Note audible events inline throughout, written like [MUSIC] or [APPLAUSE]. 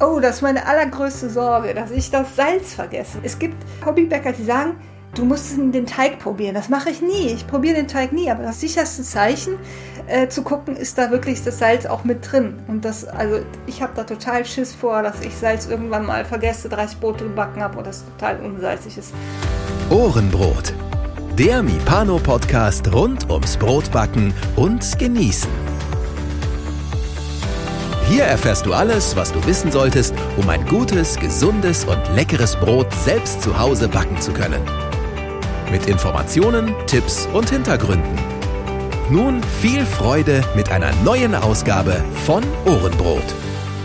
Oh, das ist meine allergrößte Sorge, dass ich das Salz vergesse. Es gibt Hobbybäcker, die sagen, du musst den Teig probieren. Das mache ich nie. Ich probiere den Teig nie. Aber das sicherste Zeichen äh, zu gucken, ist da wirklich das Salz auch mit drin. Und das, also ich habe da total Schiss vor, dass ich Salz irgendwann mal vergesse, 30 Brote gebacken habe und das total unsalzig ist. Ohrenbrot. Der Mipano-Podcast rund ums Brotbacken und Genießen. Hier erfährst du alles, was du wissen solltest, um ein gutes, gesundes und leckeres Brot selbst zu Hause backen zu können. Mit Informationen, Tipps und Hintergründen. Nun viel Freude mit einer neuen Ausgabe von Ohrenbrot.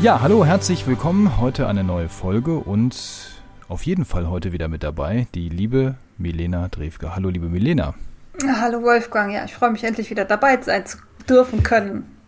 Ja, hallo, herzlich willkommen. Heute eine neue Folge und auf jeden Fall heute wieder mit dabei die liebe Milena Drewke. Hallo, liebe Milena. Hallo Wolfgang, ja, ich freue mich endlich wieder dabei sein zu dürfen können.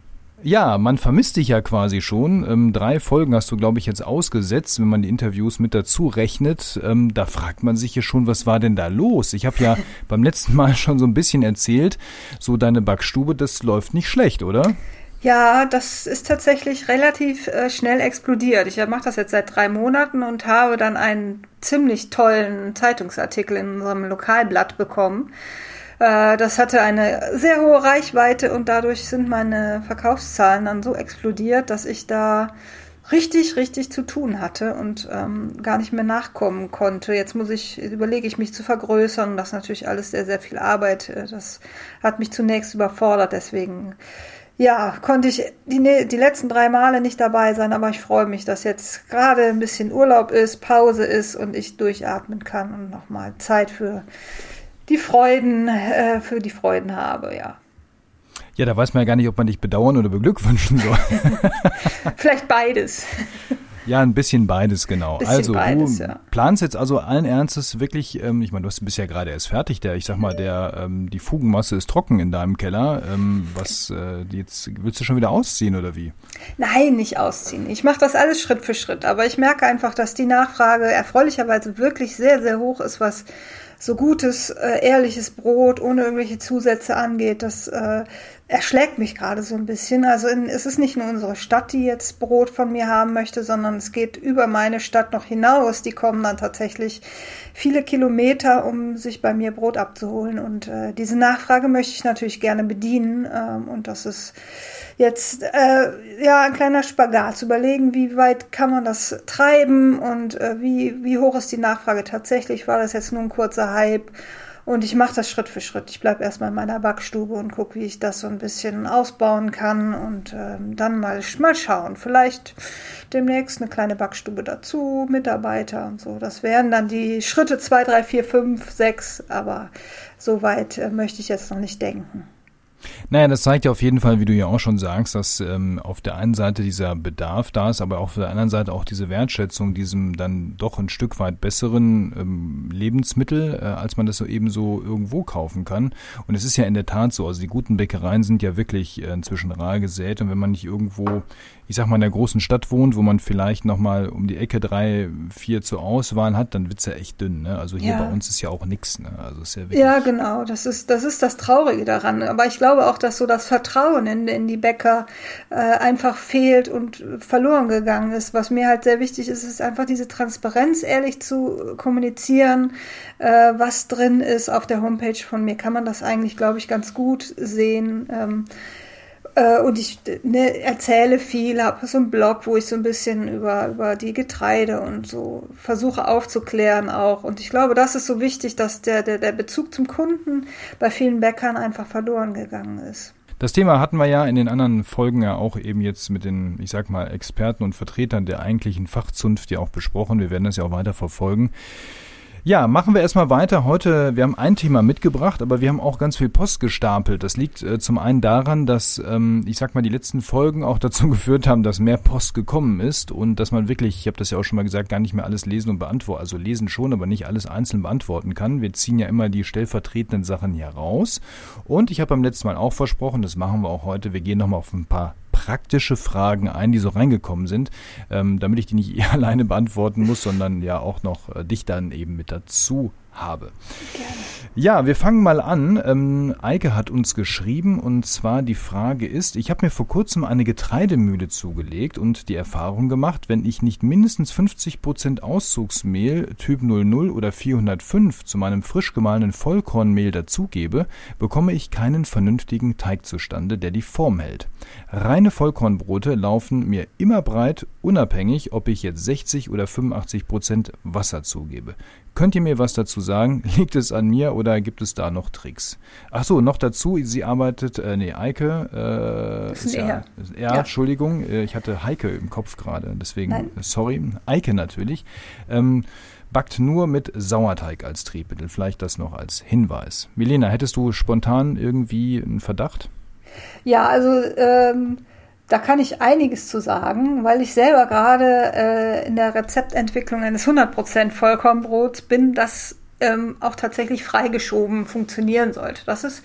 Ja, man vermisst dich ja quasi schon. Ähm, drei Folgen hast du, glaube ich, jetzt ausgesetzt, wenn man die Interviews mit dazu rechnet. Ähm, da fragt man sich ja schon, was war denn da los? Ich habe ja [LAUGHS] beim letzten Mal schon so ein bisschen erzählt, so deine Backstube, das läuft nicht schlecht, oder? Ja, das ist tatsächlich relativ äh, schnell explodiert. Ich mache das jetzt seit drei Monaten und habe dann einen ziemlich tollen Zeitungsartikel in unserem Lokalblatt bekommen äh, das hatte eine sehr hohe Reichweite und dadurch sind meine Verkaufszahlen dann so explodiert, dass ich da richtig, richtig zu tun hatte und ähm, gar nicht mehr nachkommen konnte. Jetzt muss ich, überlege ich mich zu vergrößern. Das ist natürlich alles sehr, sehr viel Arbeit. Äh, das hat mich zunächst überfordert. Deswegen, ja, konnte ich die, die letzten drei Male nicht dabei sein, aber ich freue mich, dass jetzt gerade ein bisschen Urlaub ist, Pause ist und ich durchatmen kann und nochmal Zeit für die Freuden, äh, für die Freuden habe, ja. Ja, da weiß man ja gar nicht, ob man dich bedauern oder beglückwünschen soll. [LAUGHS] Vielleicht beides. Ja, ein bisschen beides, genau. Bisschen also beides, du ja. planst jetzt also allen Ernstes wirklich, ähm, ich meine, du bist ja gerade erst fertig, der, ich sag mal, der, ähm, die Fugenmasse ist trocken in deinem Keller. Ähm, was, äh, jetzt willst du schon wieder ausziehen oder wie? Nein, nicht ausziehen. Ich mache das alles Schritt für Schritt, aber ich merke einfach, dass die Nachfrage erfreulicherweise wirklich sehr, sehr hoch ist, was so gutes, äh, ehrliches Brot ohne irgendwelche Zusätze angeht. Das äh, erschlägt mich gerade so ein bisschen. Also in, es ist nicht nur unsere Stadt, die jetzt Brot von mir haben möchte, sondern es geht über meine Stadt noch hinaus. Die kommen dann tatsächlich viele Kilometer, um sich bei mir Brot abzuholen. Und äh, diese Nachfrage möchte ich natürlich gerne bedienen. Ähm, und das ist jetzt äh, ja ein kleiner Spagat zu überlegen, wie weit kann man das treiben und äh, wie, wie hoch ist die Nachfrage tatsächlich. War das jetzt nur ein kurzer Hype? Und ich mache das Schritt für Schritt. Ich bleibe erstmal in meiner Backstube und gucke, wie ich das so ein bisschen ausbauen kann und ähm, dann mal, mal schauen. Vielleicht demnächst eine kleine Backstube dazu, Mitarbeiter und so. Das wären dann die Schritte 2, 3, 4, 5, 6, aber so weit äh, möchte ich jetzt noch nicht denken. Naja, das zeigt ja auf jeden Fall, wie du ja auch schon sagst, dass ähm, auf der einen Seite dieser Bedarf da ist, aber auf der anderen Seite auch diese Wertschätzung diesem dann doch ein Stück weit besseren ähm, Lebensmittel, äh, als man das so eben so irgendwo kaufen kann. Und es ist ja in der Tat so, also die guten Bäckereien sind ja wirklich äh, inzwischen rar gesät und wenn man nicht irgendwo ich sag mal, in der großen Stadt wohnt, wo man vielleicht nochmal um die Ecke drei, vier zur Auswahl hat, dann wird's ja echt dünn. Ne? Also hier ja. bei uns ist ja auch nichts. Ne? Also ist ja, ja, genau. Das ist, das ist das Traurige daran. Aber ich glaube auch, dass so das Vertrauen in, in die Bäcker äh, einfach fehlt und verloren gegangen ist. Was mir halt sehr wichtig ist, ist einfach diese Transparenz, ehrlich zu kommunizieren, äh, was drin ist auf der Homepage von mir. Kann man das eigentlich, glaube ich, ganz gut sehen. Ähm, äh, und ich ne, erzähle viel, habe so einen Blog, wo ich so ein bisschen über, über die Getreide und so versuche aufzuklären auch. Und ich glaube, das ist so wichtig, dass der, der, der Bezug zum Kunden bei vielen Bäckern einfach verloren gegangen ist. Das Thema hatten wir ja in den anderen Folgen ja auch eben jetzt mit den, ich sag mal, Experten und Vertretern der eigentlichen Fachzunft ja auch besprochen. Wir werden das ja auch weiter verfolgen. Ja, machen wir erstmal weiter. Heute, wir haben ein Thema mitgebracht, aber wir haben auch ganz viel Post gestapelt. Das liegt äh, zum einen daran, dass, ähm, ich sag mal, die letzten Folgen auch [LAUGHS] dazu geführt haben, dass mehr Post gekommen ist und dass man wirklich, ich habe das ja auch schon mal gesagt, gar nicht mehr alles lesen und beantworten, also lesen schon, aber nicht alles einzeln beantworten kann. Wir ziehen ja immer die stellvertretenden Sachen hier raus. Und ich habe beim letzten Mal auch versprochen, das machen wir auch heute, wir gehen nochmal auf ein paar praktische Fragen ein, die so reingekommen sind, ähm, damit ich die nicht [LAUGHS] alleine beantworten muss, sondern ja auch noch äh, dich dann eben mit dazu habe. Gerne. Ja, wir fangen mal an. Ähm, Eike hat uns geschrieben und zwar die Frage ist, ich habe mir vor kurzem eine Getreidemühle zugelegt und die Erfahrung gemacht, wenn ich nicht mindestens 50 Prozent Auszugsmehl Typ 00 oder 405 zu meinem frisch gemahlenen Vollkornmehl dazugebe, bekomme ich keinen vernünftigen Teig zustande, der die Form hält. Reine Vollkornbrote laufen mir immer breit, unabhängig, ob ich jetzt 60 oder 85 Prozent Wasser zugebe. Könnt ihr mir was dazu sagen? [LAUGHS] Liegt es an mir oder gibt es da noch Tricks? Ach so, noch dazu, sie arbeitet, äh, nee, Eike, äh, ist, ist ja, er. ja, Entschuldigung, äh, ich hatte Heike im Kopf gerade, deswegen, Nein. sorry, Eike natürlich, ähm, backt nur mit Sauerteig als Triebmittel, vielleicht das noch als Hinweis. Milena, hättest du spontan irgendwie einen Verdacht? Ja, also, ähm, da kann ich einiges zu sagen, weil ich selber gerade äh, in der Rezeptentwicklung eines 100% Vollkornbrots bin, das ähm, auch tatsächlich freigeschoben funktionieren sollte. Das ist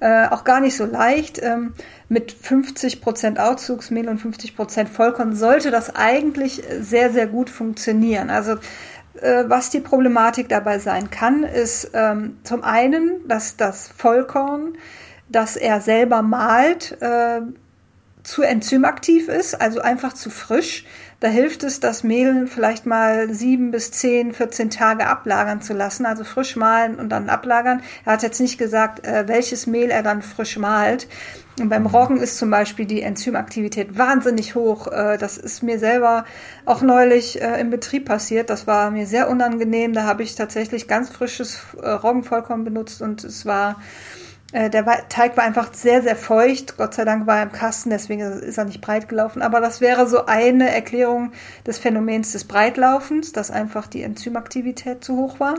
äh, auch gar nicht so leicht. Ähm, mit 50% Auszugsmehl und 50% Vollkorn sollte das eigentlich sehr, sehr gut funktionieren. Also äh, was die Problematik dabei sein kann, ist ähm, zum einen, dass das Vollkorn, das er selber malt, äh, zu enzymaktiv ist, also einfach zu frisch. Da hilft es, das Mehl vielleicht mal sieben bis zehn, 14 Tage ablagern zu lassen, also frisch mahlen und dann ablagern. Er hat jetzt nicht gesagt, äh, welches Mehl er dann frisch malt. Und beim Roggen ist zum Beispiel die Enzymaktivität wahnsinnig hoch. Äh, das ist mir selber auch neulich äh, im Betrieb passiert. Das war mir sehr unangenehm. Da habe ich tatsächlich ganz frisches Roggenvollkorn benutzt und es war der Teig war einfach sehr, sehr feucht. Gott sei Dank war er im Kasten, deswegen ist er nicht breit gelaufen. Aber das wäre so eine Erklärung des Phänomens des Breitlaufens, dass einfach die Enzymaktivität zu hoch war.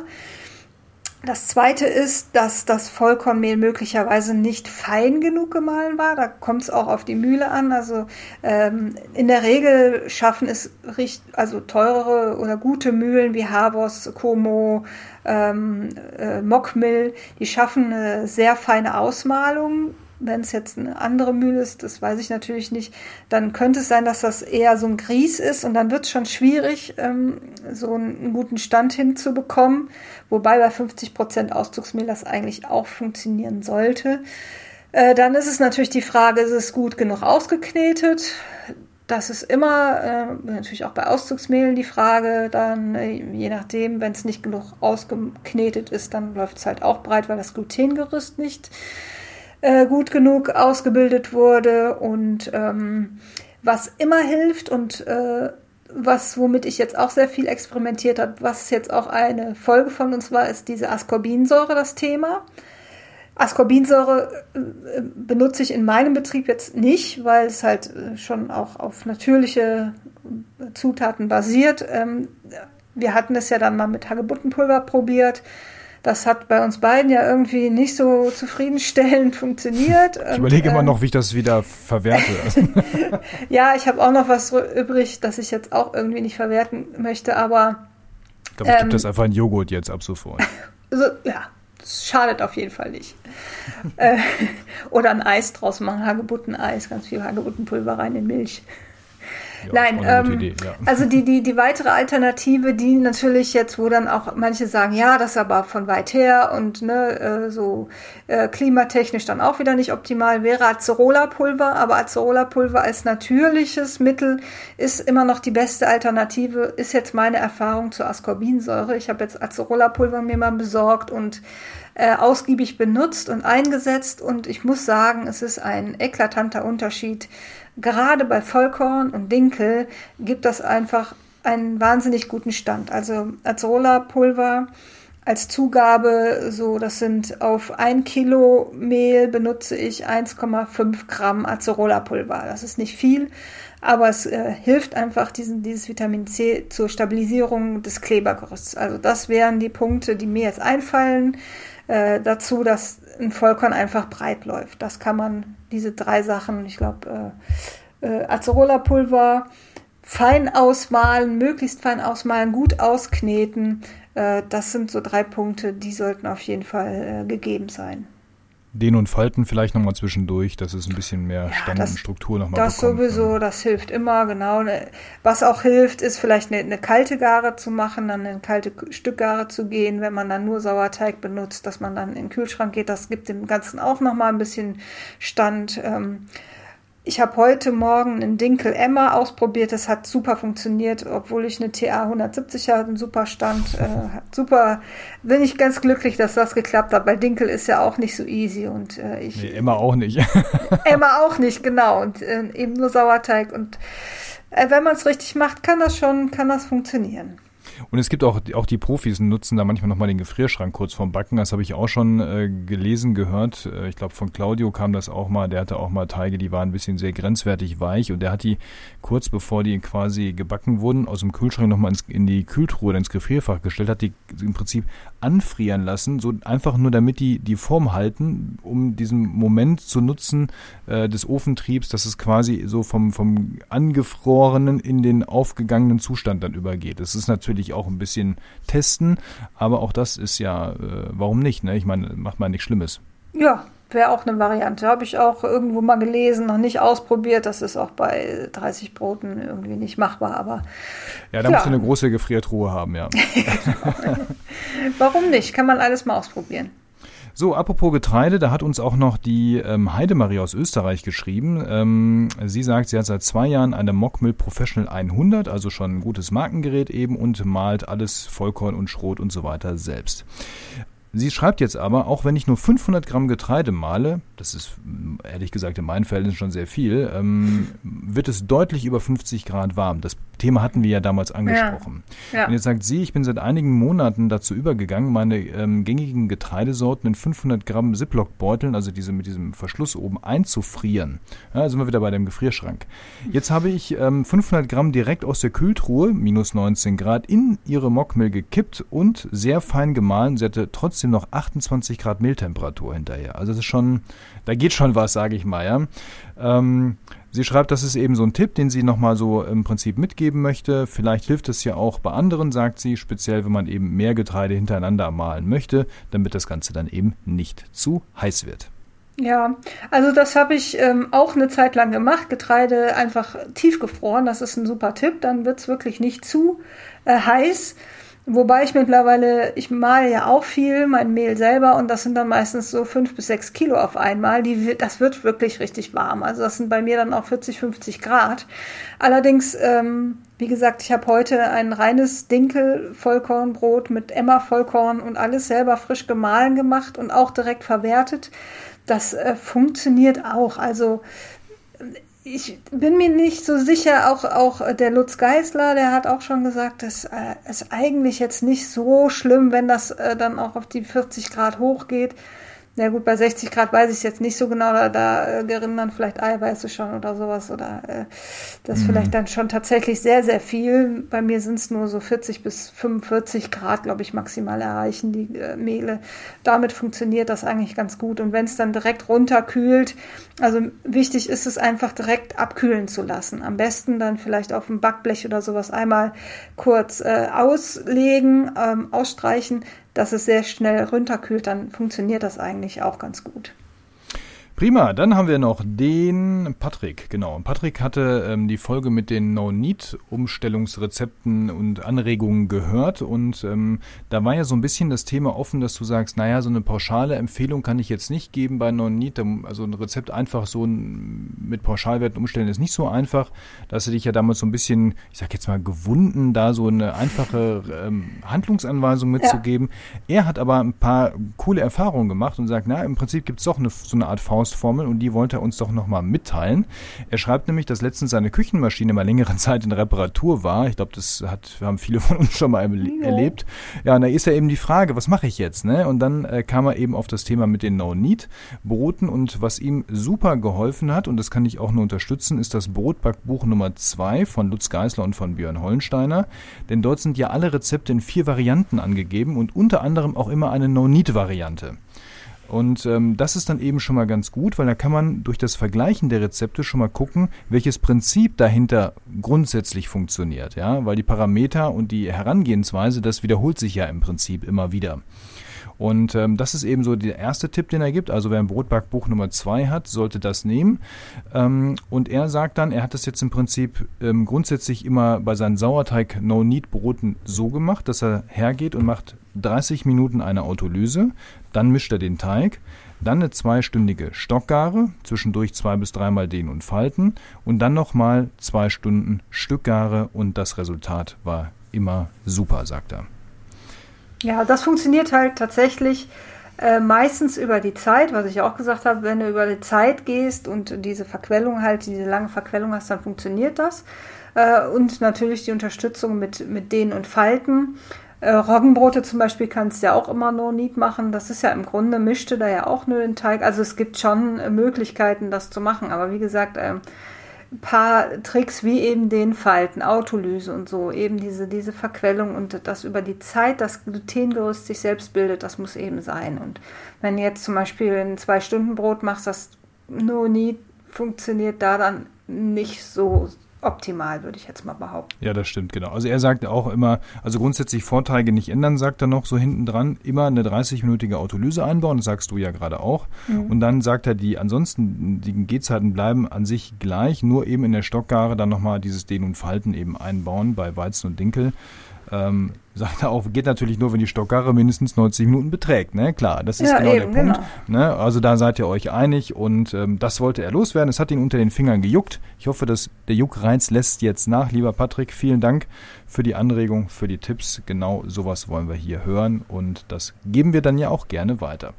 Das zweite ist, dass das Vollkornmehl möglicherweise nicht fein genug gemahlen war. Da kommt es auch auf die Mühle an. Also ähm, in der Regel schaffen es also teurere oder gute Mühlen wie Havos, Como, ähm, äh, Mockmill, die schaffen eine sehr feine Ausmalung wenn es jetzt eine andere Mühle ist, das weiß ich natürlich nicht, dann könnte es sein, dass das eher so ein Grieß ist und dann wird es schon schwierig, ähm, so einen, guten Stand hinzubekommen. Wobei bei 50% Auszugsmehl das eigentlich auch funktionieren sollte. Äh, dann ist es natürlich die Frage, ist es gut genug ausgeknetet? Das ist immer äh, natürlich auch bei Auszugsmehlen die Frage, dann äh, je nachdem, wenn es nicht genug ausgeknetet ist, dann läuft es halt auch breit, weil das Glutengerüst nicht äh, gut genug ausgebildet wurde und ähm, was immer hilft und äh, was, womit ich jetzt auch sehr viel experimentiert habe, was jetzt auch eine Folge von uns war, ist diese Ascorbinsäure, das Thema. Ascorbinsäure äh, benutze ich in meinem Betrieb jetzt nicht, weil es halt äh, schon auch auf natürliche Zutaten basiert. Ähm, wir hatten es ja dann mal mit Hagebuttenpulver probiert. Das hat bei uns beiden ja irgendwie nicht so zufriedenstellend [LAUGHS] funktioniert. Ich überlege immer ähm, noch, wie ich das wieder verwerte. [LAUGHS] ja, ich habe auch noch was übrig, das ich jetzt auch irgendwie nicht verwerten möchte, aber. Ich glaube, ich ähm, gebe das einfach in Joghurt jetzt ab sofort. [LAUGHS] So, ja, das schadet auf jeden Fall nicht. äh, oder ein Eis draus machen, Hagebutteneis, ganz viel Hagebuttenpulver rein in Milch. Nein, ähm, Idee, ja. also die, die, die weitere Alternative, die natürlich jetzt, wo dann auch manche sagen, ja, das ist aber von weit her und ne, äh, so äh, klimatechnisch dann auch wieder nicht optimal, wäre Acerola-Pulver, aber Acerola-Pulver als natürliches Mittel ist immer noch die beste Alternative, ist jetzt meine Erfahrung zur Ascorbinsäure. Ich habe jetzt Acerola-Pulver mir mal besorgt und äh, ausgiebig benutzt und eingesetzt und ich muss sagen, es ist ein eklatanter Unterschied gerade bei Vollkorn und Dinkel gibt das einfach einen wahnsinnig guten Stand. Also Acerola-Pulver als Zugabe, so das sind auf ein Kilo Mehl benutze ich 1,5 Gramm Acerola-Pulver. Das ist nicht viel, aber es äh, hilft einfach diesen, dieses Vitamin C zur Stabilisierung des Klebergerüsts. Also das wären die Punkte, die mir jetzt einfallen. Äh, dazu, dass ein Vollkorn einfach breit läuft. Das kann man, diese drei Sachen, ich glaube, äh, äh, Acerola-Pulver, fein ausmalen, möglichst fein ausmalen, gut auskneten. Äh, das sind so drei Punkte, die sollten auf jeden Fall äh, gegeben sein. Dehnen und Falten vielleicht nochmal zwischendurch, dass es ein bisschen mehr Stand das, und Struktur nochmal Das bekommt. sowieso, das hilft immer, genau. Ne, was auch hilft, ist vielleicht eine, eine kalte Gare zu machen, dann eine kalte Stückgare zu gehen, wenn man dann nur Sauerteig benutzt, dass man dann in den Kühlschrank geht. Das gibt dem Ganzen auch nochmal ein bisschen Stand. Ähm, ich habe heute Morgen einen Dinkel Emma ausprobiert. Das hat super funktioniert, obwohl ich eine TA 170 hatte, einen super Stand. Äh, super, bin ich ganz glücklich, dass das geklappt hat, weil Dinkel ist ja auch nicht so easy und äh, ich. Nee, Emma auch nicht. [LAUGHS] Emma auch nicht, genau. Und äh, eben nur Sauerteig. Und äh, wenn man es richtig macht, kann das schon, kann das funktionieren. Und es gibt auch, auch die Profis nutzen da manchmal nochmal den Gefrierschrank kurz vorm Backen. Das habe ich auch schon äh, gelesen, gehört. Äh, ich glaube, von Claudio kam das auch mal. Der hatte auch mal Teige, die waren ein bisschen sehr grenzwertig weich. Und der hat die kurz bevor die quasi gebacken wurden, aus dem Kühlschrank nochmal in die Kühltruhe, ins Gefrierfach gestellt, hat die im Prinzip anfrieren lassen. So einfach nur, damit die die Form halten, um diesen Moment zu nutzen äh, des Ofentriebs, dass es quasi so vom, vom angefrorenen in den aufgegangenen Zustand dann übergeht. Das ist natürlich natürlich auch ein bisschen testen, aber auch das ist ja, äh, warum nicht? Ne? Ich meine, macht man nichts Schlimmes. Ja, wäre auch eine Variante. Habe ich auch irgendwo mal gelesen, noch nicht ausprobiert. Das ist auch bei 30 Broten irgendwie nicht machbar, aber. Ja, da musst du eine große Gefriertruhe haben, ja. [LAUGHS] Warum nicht? Kann man alles mal ausprobieren. So, apropos Getreide, da hat uns auch noch die ähm, Heidemarie aus Österreich geschrieben. Ähm, sie sagt, sie hat seit zwei Jahren eine Mockmill Professional 100, also schon ein gutes Markengerät eben und malt alles Vollkorn und Schrot und so weiter selbst. Sie schreibt jetzt aber, auch wenn ich nur 500 Gramm Getreide male, das ist ehrlich gesagt in meinen Verhältnissen schon sehr viel, ähm, wird es deutlich über 50 Grad warm. Das Thema hatten wir ja damals angesprochen. Ja, ja. Und jetzt sagt sie, ich bin seit einigen Monaten dazu übergegangen, meine ähm, gängigen Getreidesorten in 500 Gramm Ziploc-Beuteln, also diese mit diesem Verschluss oben, einzufrieren. Ja, sind wir wieder bei dem Gefrierschrank. Jetzt habe ich ähm, 500 Gramm direkt aus der Kühltruhe, minus 19 Grad, in ihre Mockmill gekippt und sehr fein gemahlen. Sie hatte trotzdem trotzdem noch 28 Grad Mehltemperatur hinterher. Also das ist schon, da geht schon was, sage ich mal. Ja. Ähm, sie schreibt, das ist eben so ein Tipp, den sie nochmal so im Prinzip mitgeben möchte. Vielleicht hilft es ja auch bei anderen, sagt sie, speziell wenn man eben mehr Getreide hintereinander mahlen möchte, damit das Ganze dann eben nicht zu heiß wird. Ja, also das habe ich ähm, auch eine Zeit lang gemacht. Getreide einfach tiefgefroren, das ist ein super Tipp. Dann wird es wirklich nicht zu äh, heiß. Wobei ich mittlerweile, ich male ja auch viel, mein Mehl selber, und das sind dann meistens so fünf bis sechs Kilo auf einmal. Die, das wird wirklich richtig warm. Also das sind bei mir dann auch 40, 50 Grad. Allerdings, ähm, wie gesagt, ich habe heute ein reines Dinkel-Vollkornbrot mit Emma-Vollkorn und alles selber frisch gemahlen gemacht und auch direkt verwertet. Das äh, funktioniert auch. Also ich bin mir nicht so sicher, auch, auch der Lutz Geisler, der hat auch schon gesagt, das äh, ist eigentlich jetzt nicht so schlimm, wenn das äh, dann auch auf die 40 Grad hochgeht. Ja gut, bei 60 Grad weiß ich es jetzt nicht so genau, da, da äh, gerinnen dann vielleicht Eiweiße schon oder sowas oder äh, das mhm. vielleicht dann schon tatsächlich sehr, sehr viel. Bei mir sind es nur so 40 bis 45 Grad, glaube ich, maximal erreichen die äh, Mehle. Damit funktioniert das eigentlich ganz gut. Und wenn es dann direkt runterkühlt, also wichtig ist es einfach direkt abkühlen zu lassen. Am besten dann vielleicht auf dem Backblech oder sowas einmal kurz äh, auslegen, ähm, ausstreichen, dass es sehr schnell runterkühlt, dann funktioniert das eigentlich auch ganz gut. Prima, dann haben wir noch den Patrick, genau. Patrick hatte ähm, die Folge mit den No-Need-Umstellungsrezepten und Anregungen gehört und ähm, da war ja so ein bisschen das Thema offen, dass du sagst, naja, so eine pauschale Empfehlung kann ich jetzt nicht geben bei No-Need, also ein Rezept einfach so mit Pauschalwerten umstellen ist nicht so einfach. Da hast du dich ja damals so ein bisschen, ich sag jetzt mal, gewunden, da so eine einfache ähm, Handlungsanweisung mitzugeben. Ja. Er hat aber ein paar coole Erfahrungen gemacht und sagt, na, im Prinzip gibt es doch eine, so eine Art Faust Faustformel und die wollte er uns doch nochmal mitteilen. Er schreibt nämlich, dass letztens seine Küchenmaschine mal längere [LAUGHS] Zeit in Reparatur war. Ich glaube, das hat, haben viele von uns schon mal ja. erlebt. Ja, und da ist ja eben die Frage, was mache ich jetzt? Ne? Und dann äh, kam er eben auf das Thema mit den No-Need-Broten und was ihm super geholfen hat, und das kann ich auch nur unterstützen, ist das Brotbackbuch Nummer 2 von Lutz Geisler und von Björn Hollensteiner. Denn dort sind ja alle Rezepte in vier Varianten angegeben und unter anderem auch immer eine No-Need-Variante. Und ähm, das ist dann eben schon mal ganz gut, weil da kann man durch das Vergleichen der Rezepte schon mal gucken, welches Prinzip dahinter grundsätzlich funktioniert. Ja, weil die Parameter und die Herangehensweise, das wiederholt sich ja im Prinzip immer wieder. Und ähm, das ist eben so der erste Tipp, den er gibt. Also wer ein Brotbackbuch Nummer zwei hat, sollte das nehmen. Ähm, und er sagt dann, er hat das jetzt im Prinzip ähm, grundsätzlich immer bei seinen Sauerteig No-Need-Broten so gemacht, dass er hergeht und macht 30 Minuten eine Autolyse, dann mischt er den Teig, dann eine zweistündige Stockgare, zwischendurch zwei bis dreimal dehnen und falten und dann nochmal zwei Stunden Stückgare und das Resultat war immer super, sagt er. Ja, das funktioniert halt tatsächlich äh, meistens über die Zeit, was ich auch gesagt habe, wenn du über die Zeit gehst und diese Verquellung halt, diese lange Verquellung hast, dann funktioniert das. Äh, und natürlich die Unterstützung mit, mit Dehnen und Falten. Äh, Roggenbrote zum Beispiel kannst du ja auch immer no need machen. Das ist ja im Grunde, mischte da ja auch nur den Teig. Also es gibt schon äh, Möglichkeiten, das zu machen. Aber wie gesagt, ein paar Tricks wie eben den Falten, Autolyse und so, eben diese, diese Verquellung und das über die Zeit das Glutengerüst sich selbst bildet, das muss eben sein. Und wenn du jetzt zum Beispiel ein Zwei-Stunden-Brot machst, das no need funktioniert da dann nicht so optimal, würde ich jetzt mal behaupten. Ja, das stimmt, genau. Also er sagt auch immer, also grundsätzlich Vorteile nicht ändern, sagt er noch so hinten dran, immer eine 30-minütige Autolyse einbauen, das sagst du ja gerade auch. Mhm. Und dann sagt er, die ansonsten, die Gehzeiten bleiben an sich gleich, nur eben in der Stockgare dann nochmal dieses Dehn und Falten eben einbauen bei Weizen und Dinkel. Ähm, sagt er auch, geht natürlich nur, wenn die Stockkarre mindestens 90 Minuten beträgt. Ne? Klar, das ist ja, genau eben, der Punkt. Genau. Ne? Also da seid ihr euch einig und ähm, das wollte er loswerden. Es hat ihn unter den Fingern gejuckt. Ich hoffe, dass der Juckreiz lässt jetzt nach. Lieber Patrick, vielen Dank für die Anregung, für die Tipps. Genau sowas wollen wir hier hören und das geben wir dann ja auch gerne weiter.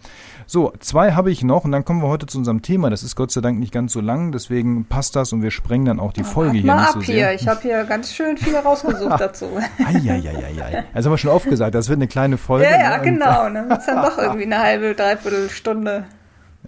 So, zwei habe ich noch und dann kommen wir heute zu unserem Thema. Das ist Gott sei Dank nicht ganz so lang, deswegen passt das und wir sprengen dann auch die Folge hier nicht so sehr. Hier. Ich habe hier ganz schön viel rausgesucht [LAUGHS] dazu. Eieieiei. Also haben wir schon oft gesagt, das wird eine kleine Folge. Ja, ja, ne? genau. Wird es dann doch [LAUGHS] irgendwie eine halbe, dreiviertel Stunde.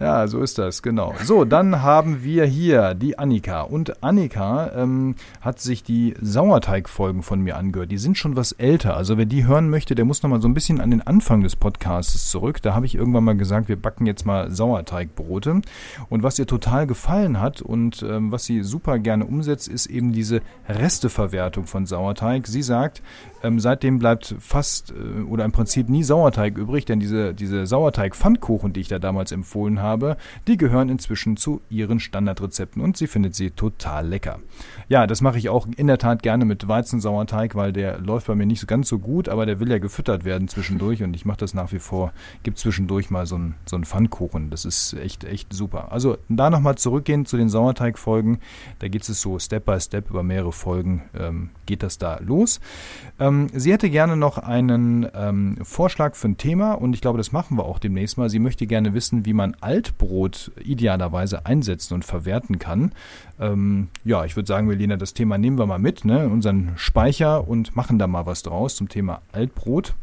Ja, so ist das, genau. So, dann haben wir hier die Annika. Und Annika ähm, hat sich die Sauerteig-Folgen von mir angehört. Die sind schon was älter. Also wer die hören möchte, der muss nochmal so ein bisschen an den Anfang des Podcasts zurück. Da habe ich irgendwann mal gesagt, wir backen jetzt mal Sauerteigbrote. Und was ihr total gefallen hat und ähm, was sie super gerne umsetzt, ist eben diese Resteverwertung von Sauerteig. Sie sagt, ähm, seitdem bleibt fast äh, oder im Prinzip nie Sauerteig übrig, denn diese, diese Sauerteig-Pfannkuchen, die ich da damals empfohlen habe, die gehören inzwischen zu ihren Standardrezepten und sie findet sie total lecker. Ja, das mache ich auch in der Tat gerne mit Weizensauerteig, weil der läuft bei mir nicht so ganz so gut, aber der will ja gefüttert werden zwischendurch und ich mache das nach wie vor. Gibt zwischendurch mal so einen so Pfannkuchen. Das ist echt, echt super. Also da nochmal zurückgehen zu den Sauerteigfolgen. Da geht es so Step by Step über mehrere Folgen ähm, geht das da los. Ähm, sie hätte gerne noch einen ähm, Vorschlag für ein Thema und ich glaube, das machen wir auch demnächst mal. Sie möchte gerne wissen, wie man Altbrot idealerweise einsetzen und verwerten kann. Ähm, ja, ich würde sagen, Melina, das Thema nehmen wir mal mit, ne, unseren Speicher und machen da mal was draus zum Thema Altbrot.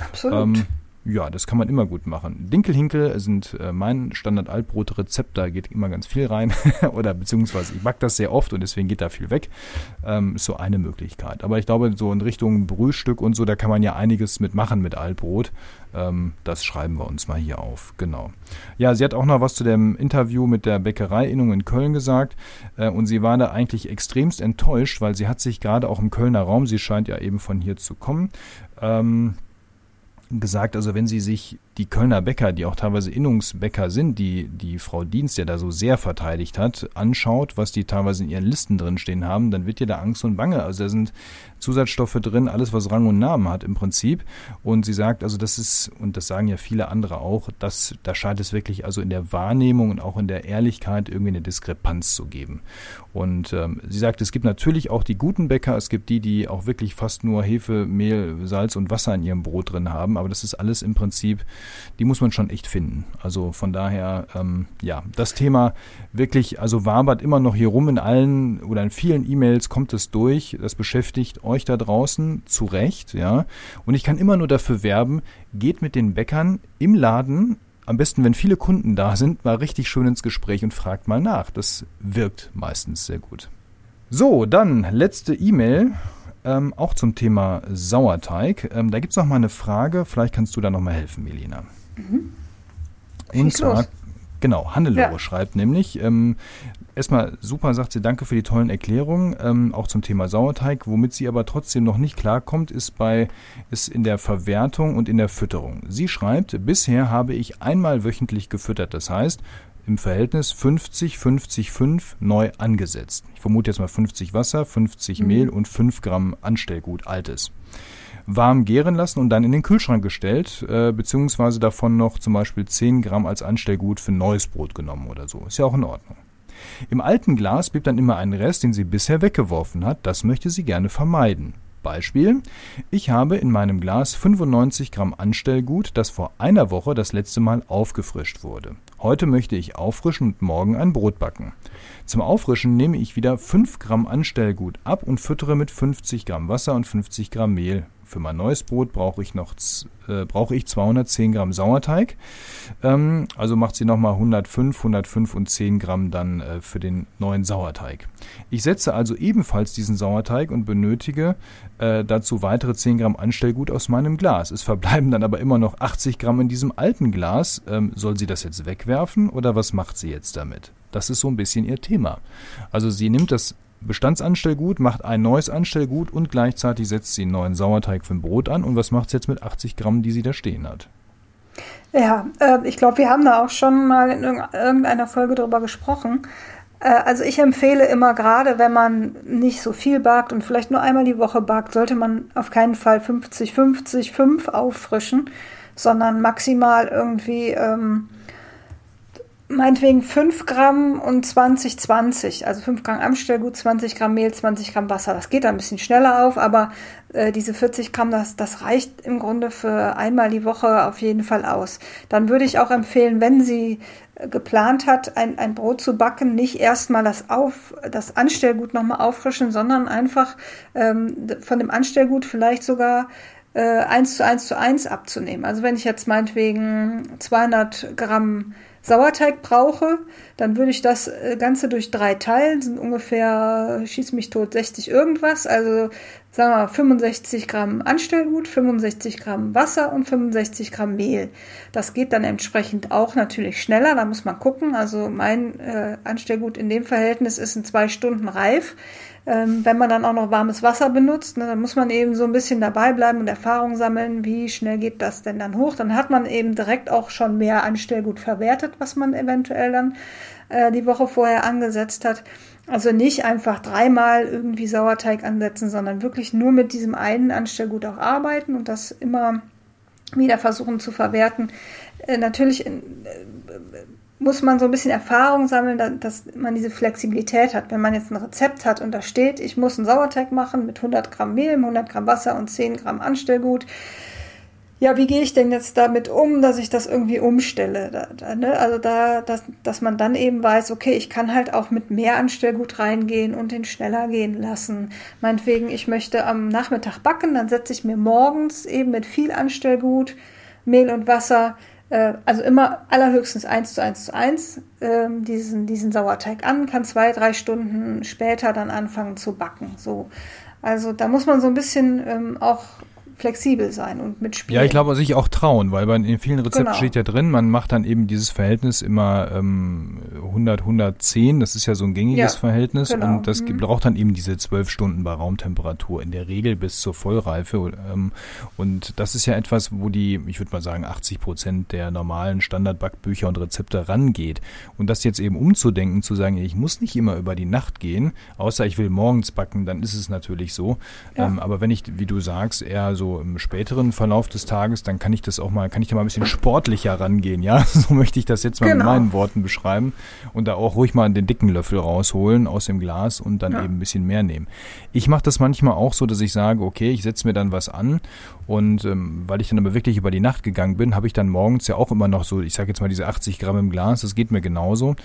Absolut. Ja, das kann man immer gut machen. Dinkelhinkel sind äh, mein Standard-Altbrot-Rezept, da geht immer ganz viel rein. [LAUGHS] Oder beziehungsweise ich mag das sehr oft und deswegen geht da viel weg. Ähm, ist so eine Möglichkeit. Aber ich glaube, so in Richtung Brühstück und so, da kann man ja einiges mitmachen mit Altbrot. Ähm, das schreiben wir uns mal hier auf. Genau. Ja, sie hat auch noch was zu dem Interview mit der Bäckereiinnung in Köln gesagt. Äh, und sie war da eigentlich extremst enttäuscht, weil sie hat sich gerade auch im Kölner Raum, sie scheint ja eben von hier zu kommen, ähm, gesagt, also wenn Sie sich die Kölner Bäcker, die auch teilweise Innungsbäcker sind, die die Frau Dienst ja da so sehr verteidigt hat, anschaut, was die teilweise in ihren Listen drinstehen haben, dann wird ja da Angst und Bange. Also da sind Zusatzstoffe drin, alles was Rang und Namen hat im Prinzip. Und sie sagt, also das ist, und das sagen ja viele andere auch, dass da scheint es wirklich also in der Wahrnehmung und auch in der Ehrlichkeit irgendwie eine Diskrepanz zu geben. Und ähm, sie sagt, es gibt natürlich auch die guten Bäcker, es gibt die, die auch wirklich fast nur Hefe, Mehl, Salz und Wasser in ihrem Brot drin haben, aber das ist alles im Prinzip die muss man schon echt finden. Also von daher, ähm, ja, das Thema wirklich, also wabert immer noch hier rum in allen oder in vielen E-Mails kommt es durch. Das beschäftigt euch da draußen zu Recht, ja. Und ich kann immer nur dafür werben, geht mit den Bäckern im Laden am besten, wenn viele Kunden da sind, mal richtig schön ins Gespräch und fragt mal nach. Das wirkt meistens sehr gut. So, dann letzte E-Mail ähm, auch zum Thema Sauerteig. Ähm, da gibt es noch mal eine Frage, vielleicht kannst du da noch mal helfen, Melina. Mhm. Und zwar, Genau, Hannelore ja. schreibt nämlich, ähm, erstmal super, sagt sie, danke für die tollen Erklärungen, ähm, auch zum Thema Sauerteig. Womit sie aber trotzdem noch nicht klarkommt, ist bei, ist in der Verwertung und in der Fütterung. Sie schreibt, bisher habe ich einmal wöchentlich gefüttert. Das heißt, im Verhältnis 50, 50, 5 neu angesetzt. Ich vermute jetzt mal 50 Wasser, 50 mhm. Mehl und 5 Gramm Anstellgut, altes warm gären lassen und dann in den Kühlschrank gestellt, äh, beziehungsweise davon noch zum Beispiel 10 Gramm als Anstellgut für neues Brot genommen oder so. Ist ja auch in Ordnung. Im alten Glas blieb dann immer ein Rest, den sie bisher weggeworfen hat. Das möchte sie gerne vermeiden. Beispiel, ich habe in meinem Glas 95 Gramm Anstellgut, das vor einer Woche das letzte Mal aufgefrischt wurde. Heute möchte ich auffrischen und morgen ein Brot backen. Zum Auffrischen nehme ich wieder 5 Gramm Anstellgut ab und füttere mit 50 Gramm Wasser und 50 Gramm Mehl für mein neues Brot brauche ich noch äh, brauche ich 210 Gramm Sauerteig. Ähm, also macht sie nochmal 105, 105 und 10 Gramm dann äh, für den neuen Sauerteig. Ich setze also ebenfalls diesen Sauerteig und benötige äh, dazu weitere 10 Gramm Anstellgut aus meinem Glas. Es verbleiben dann aber immer noch 80 Gramm in diesem alten Glas. Ähm, soll sie das jetzt wegwerfen oder was macht sie jetzt damit? Das ist so ein bisschen ihr Thema. Also sie nimmt das Bestandsanstellgut, macht ein neues Anstellgut und gleichzeitig setzt sie einen neuen Sauerteig für ein Brot an. Und was macht sie jetzt mit 80 Gramm, die sie da stehen hat? Ja, äh, ich glaube, wir haben da auch schon mal in irgendeiner Folge darüber gesprochen. Äh, also ich empfehle immer, gerade wenn man nicht so viel backt und vielleicht nur einmal die Woche backt, sollte man auf keinen Fall 50, 50, 5 auffrischen, sondern maximal irgendwie ähm, meinetwegen 5 Gramm und 20, 20. Also 5 Gramm Amstellgut, 20 Gramm Mehl, 20 Gramm Wasser. Das geht da ein bisschen schneller auf, aber äh, diese 40 Gramm, das, das reicht im Grunde für einmal die Woche auf jeden Fall aus. Dann würde ich auch empfehlen, wenn sie äh, geplant hat, ein, ein Brot zu backen, nicht erstmal das, das Anstellgut nochmal auffrischen, sondern einfach ähm, von dem Anstellgut vielleicht sogar äh, 1 zu 1 zu 1 abzunehmen. Also wenn ich jetzt meinetwegen 200 Gramm Sauerteig brauche, dann würde ich das äh, Ganze durch drei teilen, sind ungefähr, schieß mich tot, 60 irgendwas, also sagen wir mal 65 Gramm Anstellgut, 65 Gramm Wasser und 65 Gramm Mehl. Das geht dann entsprechend auch natürlich schneller, da muss man gucken. Also mein äh, Anstellgut in dem Verhältnis ist in zwei Stunden reif. Ähm, wenn man dann auch noch warmes Wasser benutzt, ne, dann muss man eben so ein bisschen dabei bleiben und Erfahrung sammeln, wie schnell geht das denn dann hoch. Dann hat man eben direkt auch schon mehr Anstellgut verwertet, was man eventuell dann äh, die Woche vorher angesetzt hat. Also nicht einfach dreimal irgendwie Sauerteig ansetzen, sondern wirklich nur mit diesem einen Anstellgut auch arbeiten und das immer wieder versuchen zu verwerten. Äh, natürlich äh, muss man so ein bisschen Erfahrung sammeln, dass man diese Flexibilität hat. Wenn man jetzt ein Rezept hat und da steht, ich muss einen Sauerteig machen mit 100 Gramm Mehl, 100 Gramm Wasser und 10 Gramm Anstellgut. Ja, wie gehe ich denn jetzt damit um, dass ich das irgendwie umstelle? Da, da, ne? Also da, dass, dass man dann eben weiß, okay, ich kann halt auch mit mehr Anstellgut reingehen und den schneller gehen lassen. Meinetwegen, ich möchte am Nachmittag backen, dann setze ich mir morgens eben mit viel Anstellgut, Mehl und Wasser also immer allerhöchstens 1 zu 1 zu 1 äh, diesen, diesen Sauerteig an, kann zwei, drei Stunden später dann anfangen zu backen. So. Also da muss man so ein bisschen ähm, auch flexibel sein und mitspielen. Ja, ich glaube, sich auch trauen, weil bei, in vielen Rezepten genau. steht ja drin, man macht dann eben dieses Verhältnis immer ähm, 100, 110, das ist ja so ein gängiges ja, Verhältnis genau. und das mhm. braucht dann eben diese zwölf Stunden bei Raumtemperatur, in der Regel bis zur Vollreife ähm, und das ist ja etwas, wo die, ich würde mal sagen, 80 Prozent der normalen Standardbackbücher und Rezepte rangeht und das jetzt eben umzudenken, zu sagen, ich muss nicht immer über die Nacht gehen, außer ich will morgens backen, dann ist es natürlich so, ja. ähm, aber wenn ich, wie du sagst, eher so so im späteren Verlauf des Tages, dann kann ich das auch mal, kann ich da mal ein bisschen sportlicher rangehen, ja. [LAUGHS] So möchte ich das jetzt mal genau. mit meinen Worten beschreiben und da auch ruhig mal den dicken Löffel rausholen aus dem Glas und dann ja. eben ein bisschen mehr nehmen. Ich mache das manchmal auch so, dass ich sage, okay, ich setze mir dann was an und ähm, weil ich dann aber wirklich über die Nacht gegangen bin, habe ich dann morgens ja auch immer noch so, ich sage jetzt mal diese 80 Gramm im Glas, das geht mir genauso.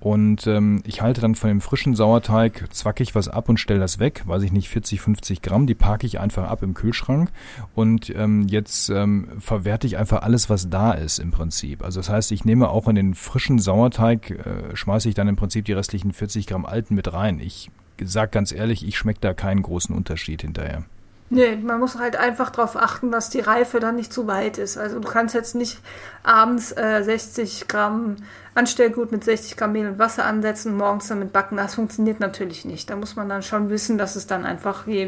Und ähm, ich halte dann von dem frischen Sauerteig, zwack ich was ab und stelle das weg, weiß ich nicht, 40, 50 Gramm, die parke ich einfach ab im Kühlschrank und ähm, jetzt ähm, verwerte ich einfach alles, was da ist im Prinzip. Also das heißt, ich nehme auch in den frischen Sauerteig, äh, schmeiße ich dann im Prinzip die restlichen 40 Gramm alten mit rein. Ich sag ganz ehrlich, ich schmecke da keinen großen Unterschied hinterher. Nee, man muss halt einfach darauf achten, dass die Reife dann nicht zu weit ist. Also du kannst jetzt nicht abends äh, 60 Gramm Anstellgut mit 60 Gramm Mehl und Wasser ansetzen, morgens damit backen. Das funktioniert natürlich nicht. Da muss man dann schon wissen, dass es dann einfach, je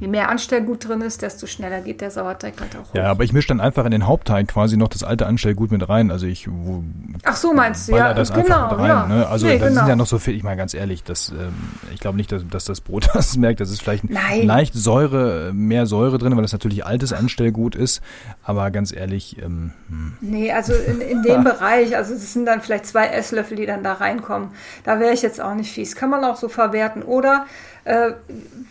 je mehr Anstellgut drin ist, desto schneller geht der Sauerteig halt auch hoch. Ja, aber ich mische dann einfach in den Hauptteig quasi noch das alte Anstellgut mit rein. Also ich wo, Ach so meinst du, ja, das genau, einfach mit rein. ja. Ne? Also Nee, da sind genau. ja noch so viel, ich meine ganz ehrlich, das, ähm, ich glaube nicht, dass, dass das Brot [LAUGHS] das merkt. Das ist vielleicht Nein. leicht Säure, mehr Säure drin, weil das natürlich altes Anstellgut ist. Aber ganz ehrlich, ähm, hm. Nee, also in, in dem [LAUGHS] Bereich, also es sind dann vielleicht zwei Esslöffel, die dann da reinkommen. Da wäre ich jetzt auch nicht fies. Kann man auch so verwerten. Oder äh,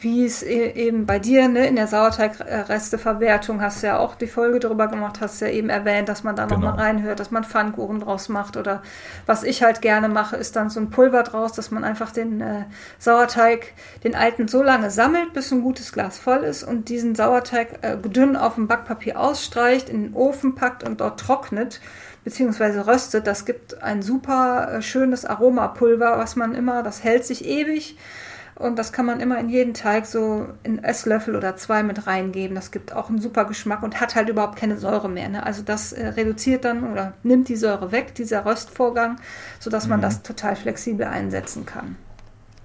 wie es e eben bei dir ne, in der Sauerteigresteverwertung hast du ja auch die Folge drüber gemacht, hast ja eben erwähnt, dass man da Genau. nochmal reinhört, dass man Pfannkuchen draus macht. Oder was ich halt gerne mache, ist dann so ein Pulver draus, dass man einfach den äh, Sauerteig, den alten, so lange sammelt, bis ein gutes Glas voll ist und diesen Sauerteig äh, dünn auf dem Backpapier ausstreicht, in den Ofen packt und dort trocknet beziehungsweise röstet. Das gibt ein super äh, schönes Aromapulver, was man immer, das hält sich ewig und das kann man immer in jeden Teig so in Esslöffel oder zwei mit reingeben. Das gibt auch einen super Geschmack und hat halt überhaupt keine Säure mehr. Ne? Also das äh, reduziert dann oder nimmt die Säure weg, dieser Röstvorgang, sodass man das total flexibel einsetzen kann.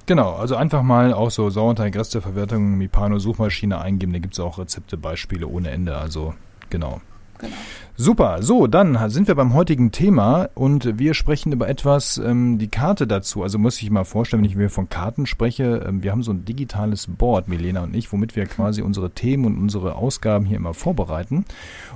Genau, also einfach mal auch so Sauerteig-Resteverwertung, Mipano-Suchmaschine eingeben, da gibt es auch Rezepte, Beispiele ohne Ende, also genau. Genau. Super, so, dann sind wir beim heutigen Thema und wir sprechen über etwas, ähm, die Karte dazu. Also muss ich mal vorstellen, wenn ich mir von Karten spreche, ähm, wir haben so ein digitales Board, Milena und ich, womit wir quasi unsere Themen und unsere Ausgaben hier immer vorbereiten.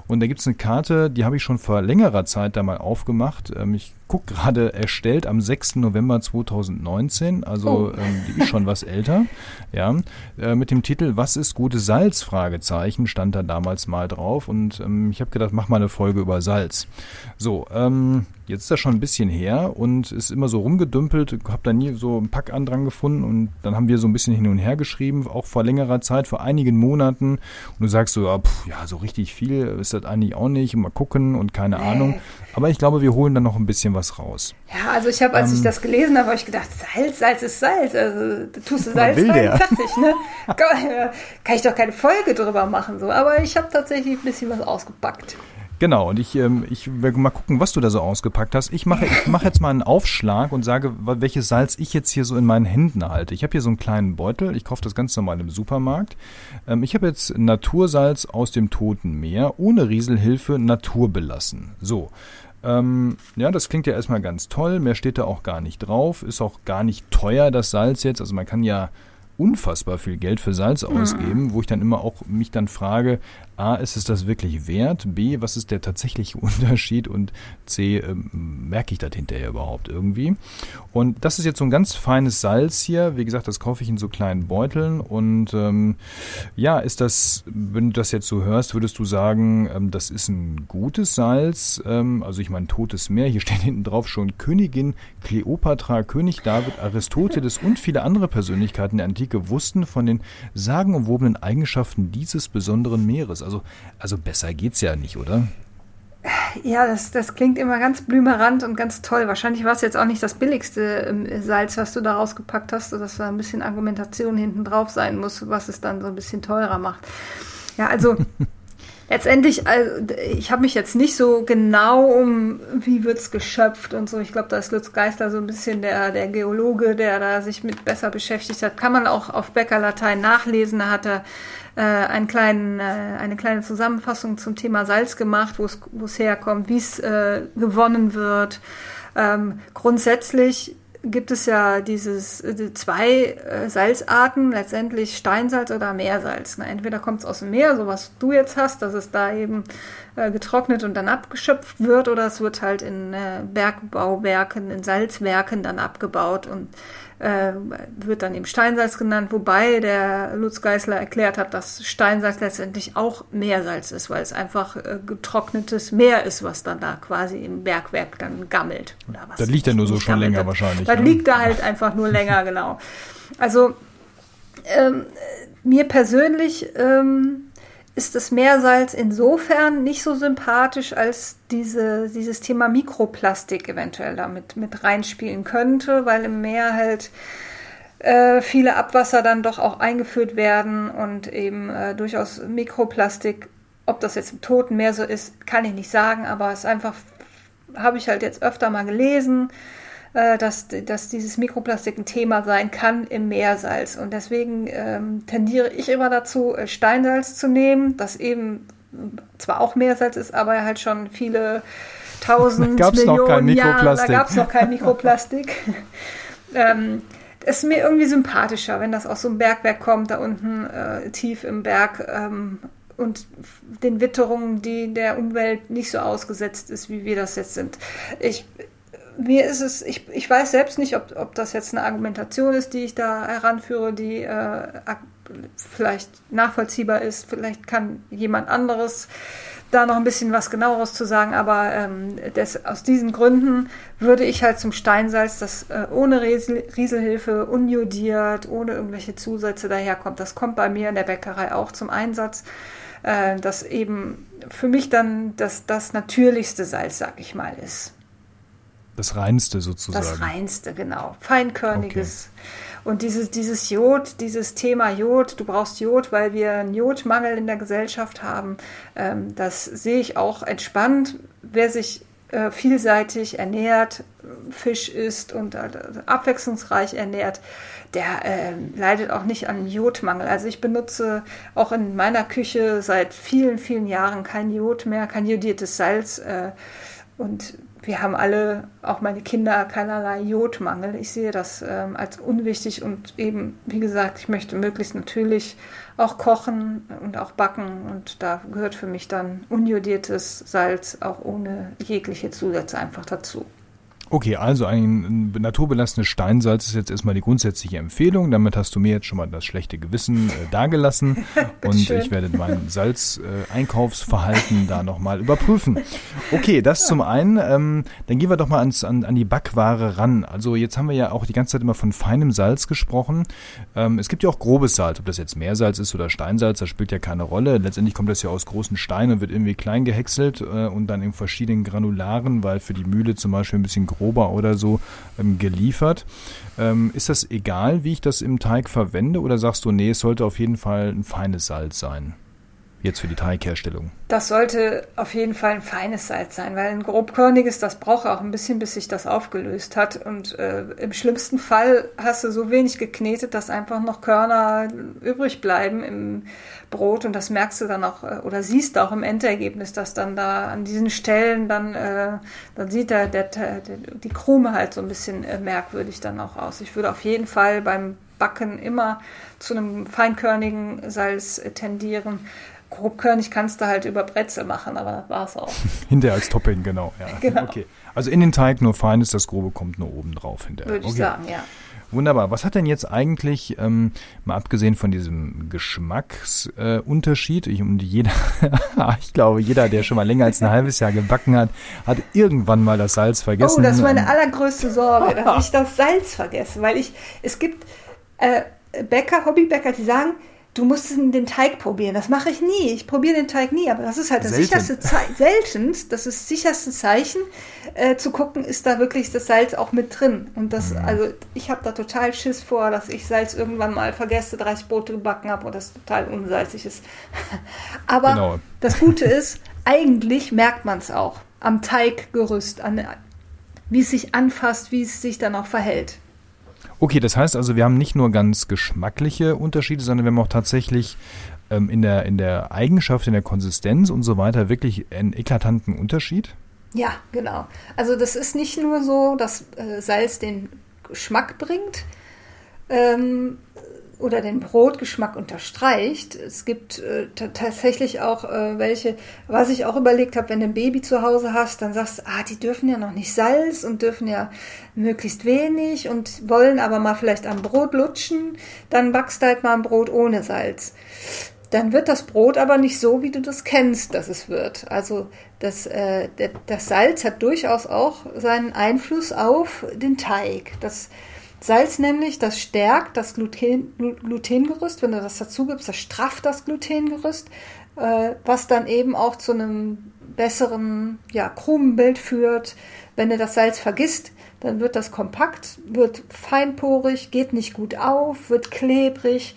Und da gibt es eine Karte, die habe ich schon vor längerer Zeit da mal aufgemacht. Ähm, ich gucke gerade, erstellt am 6. November 2019, also Oh. ähm, die ist schon was älter. Ja, äh, mit dem Titel Was ist gutes Salz? Fragezeichen stand da damals mal drauf und ähm, ich habe gedacht, mach mal eine Folge über Salz. So, ähm, jetzt ist das schon ein bisschen her und ist immer so rumgedümpelt, habe da nie so einen Pack an dran gefunden und dann haben wir so ein bisschen hin und her geschrieben, auch vor längerer Zeit, vor einigen Monaten und du sagst so, ja, pff, ja so richtig viel ist das eigentlich auch nicht, mal gucken und keine Nee. Ahnung, aber ich glaube, wir holen dann noch ein bisschen was raus. Ja, also ich habe, als ich Ähm. das gelesen habe, habe ich gedacht, Salz, Salz ist Salz. Also tust du Salz rein, der? fertig, ne? [LAUGHS] Kann ich doch keine Folge drüber machen, so. Aber ich habe tatsächlich ein bisschen was ausgepackt. Genau, und ich, ähm, ich werde mal gucken, was du da so ausgepackt hast. Ich mache ich mache jetzt mal einen Aufschlag und sage, welches Salz ich jetzt hier so in meinen Händen halte. Ich habe hier so einen kleinen Beutel, ich kaufe das ganz normal im Supermarkt. Ähm, ich habe jetzt Natursalz aus dem Toten Meer, ohne Rieselhilfe, naturbelassen. So. Ähm, ja, das klingt ja erstmal ganz toll. Mehr steht da auch gar nicht drauf. Ist auch gar nicht teuer, das Salz jetzt. Also man kann ja unfassbar viel Geld für Salz ausgeben, wo ich dann immer auch mich dann frage, A, ist es das wirklich wert? B, was ist der tatsächliche [LAUGHS] Unterschied? Und C, ähm, merke ich das hinterher überhaupt irgendwie? Und das ist jetzt so ein ganz feines Salz hier. Wie gesagt, das kaufe ich in so kleinen Beuteln. Und ähm, ja, ist das, wenn du das jetzt so hörst, würdest du sagen, ähm, das ist ein gutes Salz? Ähm, also ich meine, totes Meer. Hier [LAUGHS] steht hinten drauf schon Königin Kleopatra, König David, Aristoteles und viele andere Persönlichkeiten der Antike wussten von den sagenumwobenen Eigenschaften dieses besonderen Meeres. Also, also besser geht's ja nicht, oder? Ja, das, das klingt immer ganz blümerant und ganz toll. Wahrscheinlich war es jetzt auch nicht das billigste ähm, Salz, was du da rausgepackt hast, sodass da ein bisschen Argumentation hinten drauf sein muss, was es dann so ein bisschen teurer macht. Ja, also [LAUGHS] letztendlich, also, ich habe mich jetzt nicht so genau um, wie wird's geschöpft und so. Ich glaube, da ist Lutz Geißler so ein bisschen der, der Geologe, der da sich mit besser beschäftigt hat. Kann man auch auf Bäckerlatein nachlesen. Da hat er äh, einen kleinen, äh, eine kleine Zusammenfassung zum Thema Salz gemacht, wo es herkommt, wie es äh, gewonnen wird. Ähm, grundsätzlich gibt es ja dieses äh, zwei äh, Salzarten, letztendlich Steinsalz oder Meersalz. Ne? Entweder kommt es aus dem Meer, so was du jetzt hast, dass es da eben äh, getrocknet und dann abgeschöpft wird, oder es wird halt in äh, Bergbauwerken, in Salzwerken dann abgebaut und äh, wird dann eben Steinsalz genannt, wobei der Lutz Geißler erklärt hat, dass Steinsalz letztendlich auch Meersalz ist, weil es einfach äh, getrocknetes Meer ist, was dann da quasi im Bergwerk dann gammelt. Oder was Das liegt ja nur so schon gammelt, länger wahrscheinlich, Das ne? liegt da halt einfach nur länger, [LAUGHS] genau. Also ähm, mir persönlich ähm, ist das Meersalz insofern nicht so sympathisch, als diese, dieses Thema Mikroplastik eventuell damit mit reinspielen könnte, weil im Meer halt äh, viele Abwasser dann doch auch eingeführt werden und eben äh, durchaus Mikroplastik, ob das jetzt im Toten Meer so ist, kann ich nicht sagen, aber es einfach, habe ich halt jetzt öfter mal gelesen, dass, dass dieses Mikroplastik ein Thema sein kann im Meersalz. Und deswegen ähm, tendiere ich immer dazu, äh, Steinsalz zu nehmen, das eben zwar auch Meersalz ist, aber halt schon viele tausend gab's Millionen Jahre, da gab es noch kein Mikroplastik. [LAUGHS] ähm, ist mir irgendwie sympathischer, wenn das aus so einem Bergwerk kommt, da unten äh, tief im Berg ähm, und den Witterungen, die der Umwelt nicht so ausgesetzt ist, wie wir das jetzt sind. Ich, mir ist es, ich, ich weiß selbst nicht, ob, ob das jetzt eine Argumentation ist, die ich da heranführe, die äh, vielleicht nachvollziehbar ist. Vielleicht kann jemand anderes da noch ein bisschen was genaueres zu sagen, aber ähm, des, aus diesen Gründen würde ich halt zum Steinsalz, das äh, ohne Riesel, Rieselhilfe, unjodiert, ohne irgendwelche Zusätze daherkommt. Das kommt bei mir in der Bäckerei auch zum Einsatz. Äh, das eben für mich dann das, das natürlichste Salz, sag ich mal, ist. Das reinste sozusagen. Das reinste, genau. Feinkörniges. Okay. Und dieses, dieses Jod, dieses Thema Jod, du brauchst Jod, weil wir einen Jodmangel in der Gesellschaft haben, ähm, das sehe ich auch entspannt. Wer sich äh, vielseitig ernährt, Fisch isst und äh, abwechslungsreich ernährt, der äh, leidet auch nicht an Jodmangel. Also ich benutze auch in meiner Küche seit vielen, vielen Jahren kein Jod mehr, kein jodiertes Salz. Äh, und wir haben alle, auch meine Kinder, keinerlei Jodmangel. Ich sehe das ähm, als unwichtig und eben, wie gesagt, ich möchte möglichst natürlich auch kochen und auch backen und da gehört für mich dann unjodiertes Salz auch ohne jegliche Zusätze einfach dazu. Okay, also ein naturbelassenes Steinsalz ist jetzt erstmal die grundsätzliche Empfehlung. Damit hast du mir jetzt schon mal das schlechte Gewissen äh, dargelassen [LAUGHS] und schön. ich werde mein Salzeinkaufsverhalten äh, da nochmal überprüfen. Okay, das zum einen. Ähm, dann gehen wir doch mal ans, an, an die Backware ran. Also jetzt haben wir ja auch die ganze Zeit immer von feinem Salz gesprochen. Ähm, es gibt ja auch grobes Salz, ob das jetzt Meersalz ist oder Steinsalz, das spielt ja keine Rolle. Letztendlich kommt das ja aus großen Steinen und wird irgendwie klein gehäckselt äh, und dann in verschiedenen Granularen, weil für die Mühle zum Beispiel ein bisschen grober oder so ähm, geliefert. Ähm, ist das egal, wie ich das im Teig verwende oder sagst du, nee, es sollte auf jeden Fall ein feines Salz sein? Jetzt für die Teigherstellung. Das sollte auf jeden Fall ein feines Salz sein, weil ein grobkörniges, das braucht auch ein bisschen, bis sich das aufgelöst hat. Und äh, im schlimmsten Fall hast du so wenig geknetet, dass einfach noch Körner übrig bleiben im Brot. Und das merkst du dann auch äh, oder siehst auch im Endergebnis, dass dann da an diesen Stellen dann, äh, dann sieht der, der, der, die Krume halt so ein bisschen äh, merkwürdig dann auch aus. Ich würde auf jeden Fall beim Backen immer zu einem feinkörnigen Salz äh, tendieren grobkörnig kannst du halt über Brezel machen, aber das war's auch. [LAUGHS] Hinterher als Topping, genau. Ja. [LAUGHS] genau. Okay. Also in den Teig nur fein ist, das Grobe kommt nur oben drauf hinterher. Würde ich okay. sagen, ja. Wunderbar. Was hat denn jetzt eigentlich, ähm, mal abgesehen von diesem Geschmacksunterschied, äh, ich, und jeder, [LAUGHS] ich glaube, jeder, der schon mal länger als ein halbes Jahr gebacken hat, hat irgendwann mal das Salz vergessen. Oh, das ist meine allergrößte Sorge, dass ich das Salz vergesse, weil ich, es gibt äh, Bäcker, Hobbybäcker, die sagen, du musst den Teig probieren. Das mache ich nie. Ich probiere den Teig nie, aber das ist halt das Selten. sicherste Zeichen, [LAUGHS] selten, das ist das sicherste Zeichen, äh, zu gucken, ist da wirklich das Salz auch mit drin. Und das, mhm. also ich habe da total Schiss vor, dass ich Salz irgendwann mal vergesse, 30 Brote gebacken habe und das total unsalzig ist. [LAUGHS] aber genau. das Gute ist, eigentlich merkt man es auch am Teiggerüst, an, wie es sich anfasst, wie es sich dann auch verhält. Okay, das heißt also, wir haben nicht nur ganz geschmackliche Unterschiede, sondern wir haben auch tatsächlich ähm, in, der, in der Eigenschaft, in der Konsistenz und so weiter wirklich einen eklatanten Unterschied? Ja, genau. Also das ist nicht nur so, dass äh, Salz den Geschmack bringt, ähm, oder den Brotgeschmack unterstreicht. Es gibt äh, tatsächlich auch äh, welche, was ich auch überlegt habe, wenn du ein Baby zu Hause hast, dann sagst du, ah, die dürfen ja noch nicht Salz und dürfen ja möglichst wenig und wollen aber mal vielleicht am Brot lutschen, dann backst du halt mal ein Brot ohne Salz. Dann wird das Brot aber nicht so, wie du das kennst, dass es wird. Also das, äh, das Salz hat durchaus auch seinen Einfluss auf den Teig. Das Salz nämlich, das stärkt das Gluten, Glutengerüst, wenn du das dazu gibst, das strafft das Glutengerüst, äh, was dann eben auch zu einem besseren ja, Krumenbild führt. Wenn du das Salz vergisst, dann wird das kompakt, wird feinporig, geht nicht gut auf, wird klebrig.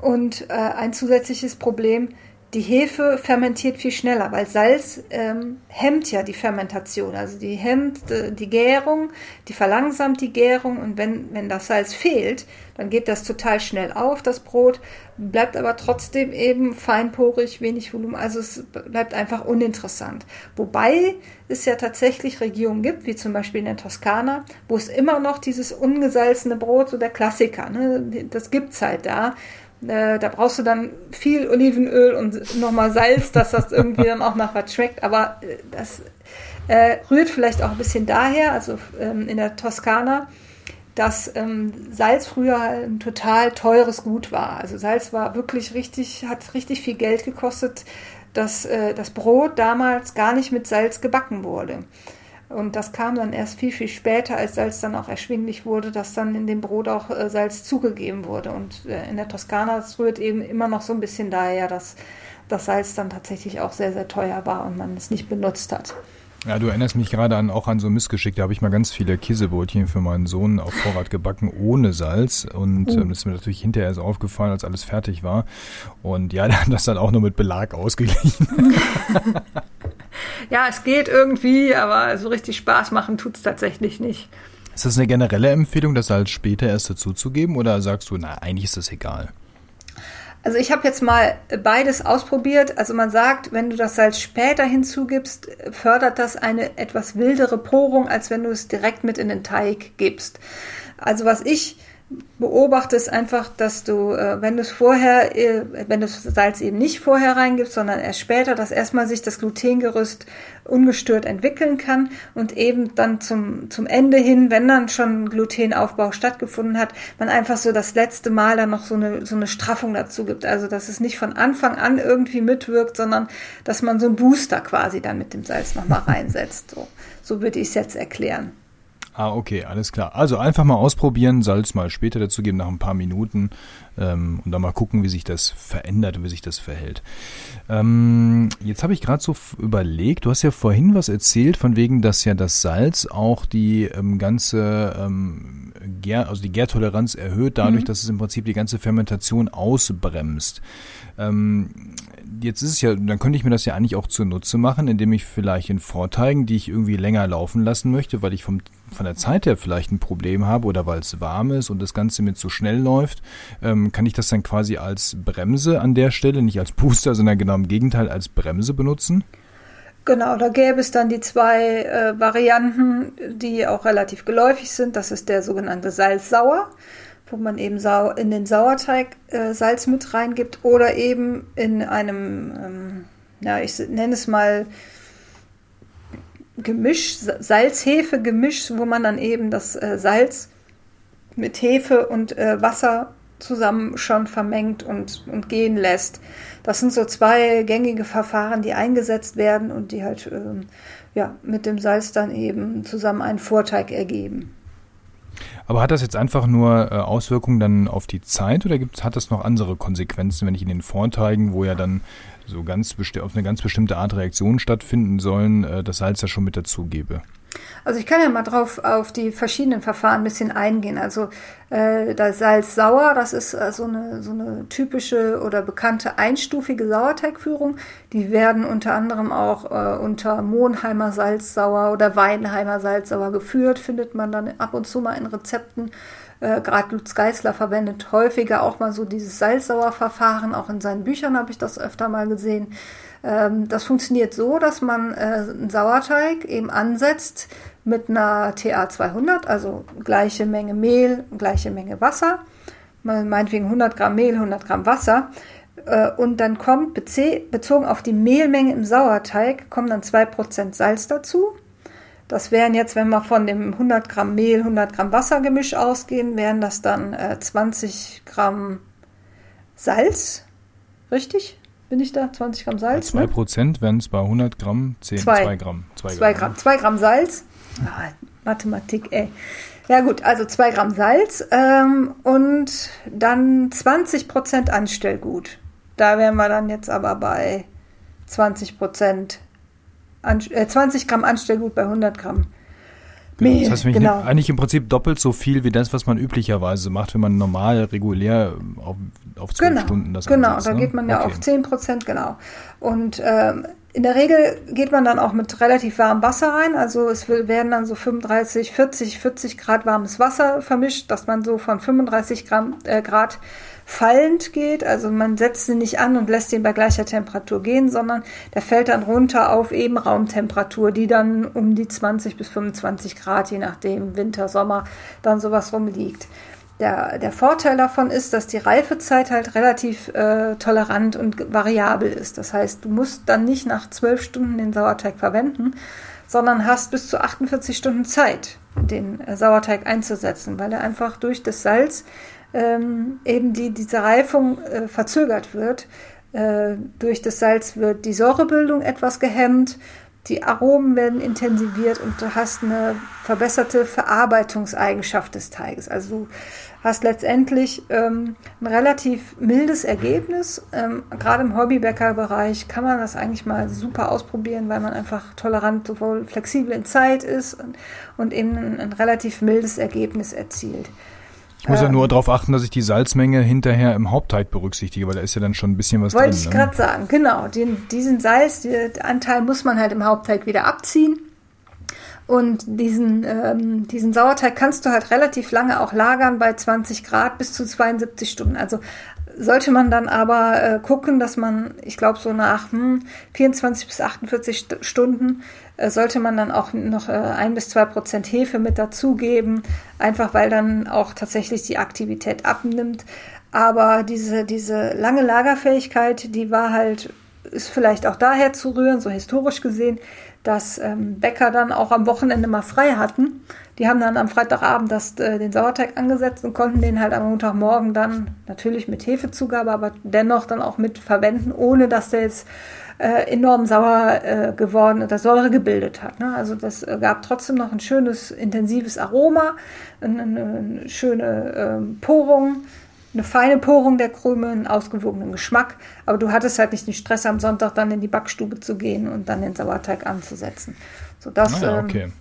Und äh, ein zusätzliches Problem, die Hefe fermentiert viel schneller, weil Salz ähm, hemmt ja die Fermentation, also die hemmt äh, die Gärung, die verlangsamt die Gärung und wenn, wenn das Salz fehlt, dann geht das total schnell auf, das Brot, bleibt aber trotzdem eben feinporig, wenig Volumen, also es bleibt einfach uninteressant. Wobei es ja tatsächlich Regionen gibt, wie zum Beispiel in der Toskana, wo es immer noch dieses ungesalzene Brot, so der Klassiker, ne, das gibt's halt da, äh, da brauchst du dann viel Olivenöl und nochmal Salz, dass das irgendwie dann auch nach was schmeckt. Aber äh, das äh, rührt vielleicht auch ein bisschen daher, also ähm, in der Toskana, dass ähm, Salz früher ein total teures Gut war. Also Salz war wirklich richtig, hat richtig viel Geld gekostet, dass äh, das Brot damals gar nicht mit Salz gebacken wurde. Und das kam dann erst viel, viel später, als Salz dann auch erschwinglich wurde, dass dann in dem Brot auch äh, Salz zugegeben wurde. Und äh, in der Toskana, das rührt eben immer noch so ein bisschen daher, dass das Salz dann tatsächlich auch sehr, sehr teuer war und man es nicht benutzt hat. Ja, du erinnerst mich gerade an auch an so ein Missgeschick. Da habe ich mal ganz viele Käsebrötchen für meinen Sohn auf Vorrat gebacken ohne Salz. Und uh. ähm, das ist mir natürlich hinterher erst aufgefallen, als alles fertig war. Und ja, [LAUGHS] hat das dann auch nur mit Belag ausgeglichen. [LAUGHS] ja, es geht irgendwie, aber so richtig Spaß machen tut es tatsächlich nicht. Ist das eine generelle Empfehlung, das Salz später erst dazuzugeben oder sagst du, na, eigentlich ist das egal? Also ich habe jetzt mal beides ausprobiert. Also man sagt, wenn du das Salz später hinzugibst, fördert das eine etwas wildere Porung, als wenn du es direkt mit in den Teig gibst. Also was ich beobachte es einfach, dass du, äh, wenn du es vorher, äh, wenn du das Salz eben nicht vorher reingibst, sondern erst später, dass erstmal sich das Glutengerüst ungestört entwickeln kann und eben dann zum, zum Ende hin, wenn dann schon Glutenaufbau stattgefunden hat, man einfach so das letzte Mal dann noch so eine, so eine Straffung dazu gibt. Also, dass es nicht von Anfang an irgendwie mitwirkt, sondern dass man so einen Booster quasi dann mit dem Salz nochmal [LAUGHS] reinsetzt. So, so würde ich es jetzt erklären. Ah, okay, alles klar. Also einfach mal ausprobieren, Salz mal später dazugeben, nach ein paar Minuten ähm, und dann mal gucken, wie sich das verändert, wie sich das verhält. Ähm, jetzt habe ich gerade so überlegt, du hast ja vorhin was erzählt, von wegen, dass ja das Salz auch die ähm, ganze, ähm, Gär, also die Gärtoleranz erhöht, dadurch, mhm. dass es im Prinzip die ganze Fermentation ausbremst. Ähm, jetzt ist es ja, dann könnte ich mir das ja eigentlich auch zunutze machen, indem ich vielleicht in Vorteigen, die ich irgendwie länger laufen lassen möchte, weil ich vom von der Zeit her vielleicht ein Problem habe oder weil es warm ist und das Ganze mit so schnell läuft, ähm, kann ich das dann quasi als Bremse an der Stelle, nicht als Booster, sondern genau im Gegenteil als Bremse benutzen? Genau, da gäbe es dann die zwei äh, Varianten, die auch relativ geläufig sind. Das ist der sogenannte Salzsauer, wo man eben in den Sauerteig äh, Salz mit reingibt oder eben in einem, ähm, ja, ich nenne es mal Gemisch, Salz-Hefe-Gemisch, wo man dann eben das äh, Salz mit Hefe und äh, Wasser zusammen schon vermengt und, und gehen lässt. Das sind so zwei gängige Verfahren, die eingesetzt werden und die halt ähm, ja, mit dem Salz dann eben zusammen einen Vorteig ergeben. Aber hat das jetzt einfach nur äh, Auswirkungen dann auf die Zeit oder gibt's, hat das noch andere Konsequenzen, wenn ich in den Vorteigen, wo ja dann so ganz auf eine ganz bestimmte Art Reaktionen stattfinden sollen, äh, das Salz ja schon mit dazugebe? Also ich kann ja mal drauf auf die verschiedenen Verfahren ein bisschen eingehen. Also äh, das Salz sauer, das ist äh, so, eine, so eine typische oder bekannte einstufige Sauerteigführung. Die werden unter anderem auch äh, unter Monheimer Salzsauer oder Weinheimer Salzsauer geführt, findet man dann ab und zu mal in Rezepten. Äh, Gerade Lutz Geisler verwendet häufiger auch mal so dieses Salzsauerverfahren. Auch in seinen Büchern habe ich das öfter mal gesehen. Ähm, das funktioniert so, dass man äh, einen Sauerteig eben ansetzt mit einer TA 200, also gleiche Menge Mehl, gleiche Menge Wasser, meinetwegen 100 Gramm Mehl, 100 Gramm Wasser. Äh, und dann kommt, bezogen auf die Mehlmenge im Sauerteig, kommen dann 2% Salz dazu. Das wären jetzt, wenn wir von dem 100 Gramm Mehl, 100 Gramm Wassergemisch ausgehen, wären das dann äh, 20 Gramm Salz. Richtig? Bin ich da? 20 Gramm Salz. Bei 2 ne? Prozent ne? wären es bei 100 Gramm 10, 2 Gramm. 2 Gramm. Gramm. 2 Gramm Salz. Ah, Mathematik, ey. Ja gut, also 2 Gramm Salz ähm, und dann 20 Prozent Anstellgut. Da wären wir dann jetzt aber bei 20 Prozent, äh, 20 Gramm Anstellgut bei 100 Gramm Mehl, das heißt, genau. eigentlich im Prinzip doppelt so viel wie das, was man üblicherweise macht, wenn man normal, regulär auf, auf zwölf genau, Stunden das Genau, ansetzt, da ne? geht man ja okay. auf 10 Prozent, genau. Und ähm, in der Regel geht man dann auch mit relativ warmem Wasser rein. Also es werden dann so 35, 40, 40 Grad warmes Wasser vermischt, dass man so von 35 Gramm, äh, Grad fallend geht. Also man setzt ihn nicht an und lässt ihn bei gleicher Temperatur gehen, sondern der fällt dann runter auf eben Raumtemperatur, die dann um die 20 bis 25 Grad, je nachdem Winter, Sommer, dann sowas rumliegt. Der, der Vorteil davon ist, dass die Reifezeit halt relativ äh, tolerant und variabel ist. Das heißt, du musst dann nicht nach zwölf Stunden den Sauerteig verwenden, sondern hast bis zu 48 Stunden Zeit, den äh, Sauerteig einzusetzen, weil er einfach durch das Salz ähm, eben die, diese Reifung äh, verzögert wird. Äh, durch das Salz wird die Säurebildung etwas gehemmt, die Aromen werden intensiviert und du hast eine verbesserte Verarbeitungseigenschaft des Teiges. Also du hast letztendlich ähm, ein relativ mildes Ergebnis. Ähm, Gerade im Hobbybäckerbereich kann man das eigentlich mal super ausprobieren, weil man einfach tolerant, sowohl flexibel in Zeit ist und, und eben ein, ein relativ mildes Ergebnis erzielt. Ich muss ja nur darauf achten, dass ich die Salzmenge hinterher im Hauptteig berücksichtige, weil da ist ja dann schon ein bisschen was Wollte drin. Wollte ich ne? gerade sagen, genau. Den, diesen Salzanteil muss man halt im Hauptteig wieder abziehen. Und diesen, ähm, diesen Sauerteig kannst du halt relativ lange auch lagern bei 20 Grad bis zu 72 Stunden. Also sollte man dann aber äh, gucken, dass man, ich glaube, so nach hm, 24 bis 48 St Stunden äh, sollte man dann auch noch äh, ein bis zwei Prozent Hefe mit dazugeben, einfach weil dann auch tatsächlich die Aktivität abnimmt. Aber diese, diese lange Lagerfähigkeit, die war halt, ist vielleicht auch daher zu rühren, so historisch gesehen, dass ähm, Bäcker dann auch am Wochenende mal frei hatten. Die haben dann am Freitagabend das, äh, den Sauerteig angesetzt und konnten den halt am Montagmorgen dann natürlich mit Hefezugabe, aber dennoch dann auch mit verwenden, ohne dass der jetzt äh, enorm sauer äh, geworden oder Säure gebildet hat. Ne? Also das äh, gab trotzdem noch ein schönes, intensives Aroma, eine, eine schöne ähm, Porung, eine feine Porung der Krümel, einen ausgewogenen Geschmack. Aber du hattest halt nicht den Stress, am Sonntag dann in die Backstube zu gehen und dann den Sauerteig anzusetzen. So das, ah, ja, okay. Ähm,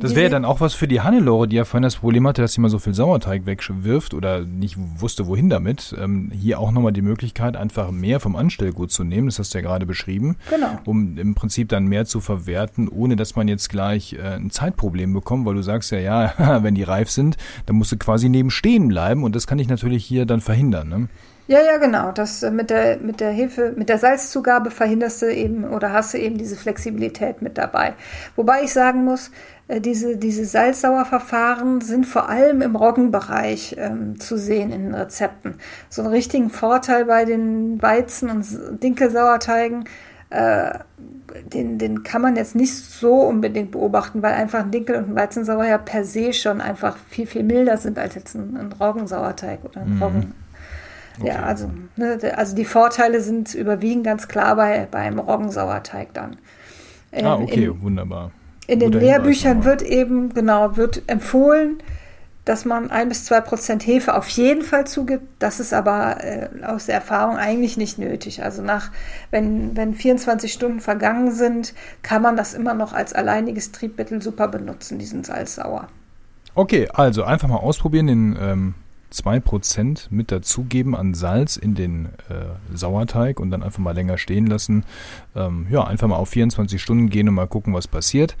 das wäre ja dann auch was für die Hannelore, die ja vorhin das Problem hatte, dass sie mal so viel Sauerteig wegwirft oder nicht wusste, wohin damit. Ähm, hier auch nochmal die Möglichkeit, einfach mehr vom Anstellgut zu nehmen, das hast du ja gerade beschrieben, genau. um im Prinzip dann mehr zu verwerten, ohne dass man jetzt gleich äh, ein Zeitproblem bekommt, weil du sagst ja, ja, [LAUGHS] wenn die reif sind, dann musst du quasi neben stehen bleiben und das kann ich natürlich hier dann verhindern. Ne? Ja, ja, genau. Das äh, mit der mit der Hilfe, mit der Salzzugabe verhinderst du eben oder hast du eben diese Flexibilität mit dabei. Wobei ich sagen muss, diese diese Salzsauerverfahren sind vor allem im Roggenbereich ähm, zu sehen in den Rezepten. So einen richtigen Vorteil bei den Weizen- und Dinkelsauerteigen äh, den, den kann man jetzt nicht so unbedingt beobachten, weil einfach ein Dinkel und ein Weizensauer ja per se schon einfach viel, viel milder sind als jetzt ein, ein Roggensauerteig oder ein mhm. Roggen. Okay. Ja, also, ne, also die Vorteile sind überwiegend ganz klar bei, beim Roggensauerteig dann. Ähm, ah, okay, in, wunderbar. In den Lehrbüchern wird eben, genau, wird empfohlen, dass man ein bis zwei Prozent Hefe auf jeden Fall zugibt. Das ist aber äh, aus der Erfahrung eigentlich nicht nötig. Also nach, wenn, wenn 24 Stunden vergangen sind, kann man das immer noch als alleiniges Triebmittel super benutzen, diesen Salzsauer. Okay, also einfach mal ausprobieren, den ähm, 2% mit dazugeben an Salz in den äh, Sauerteig und dann einfach mal länger stehen lassen. Ähm, ja, einfach mal auf 24 Stunden gehen und mal gucken, was passiert.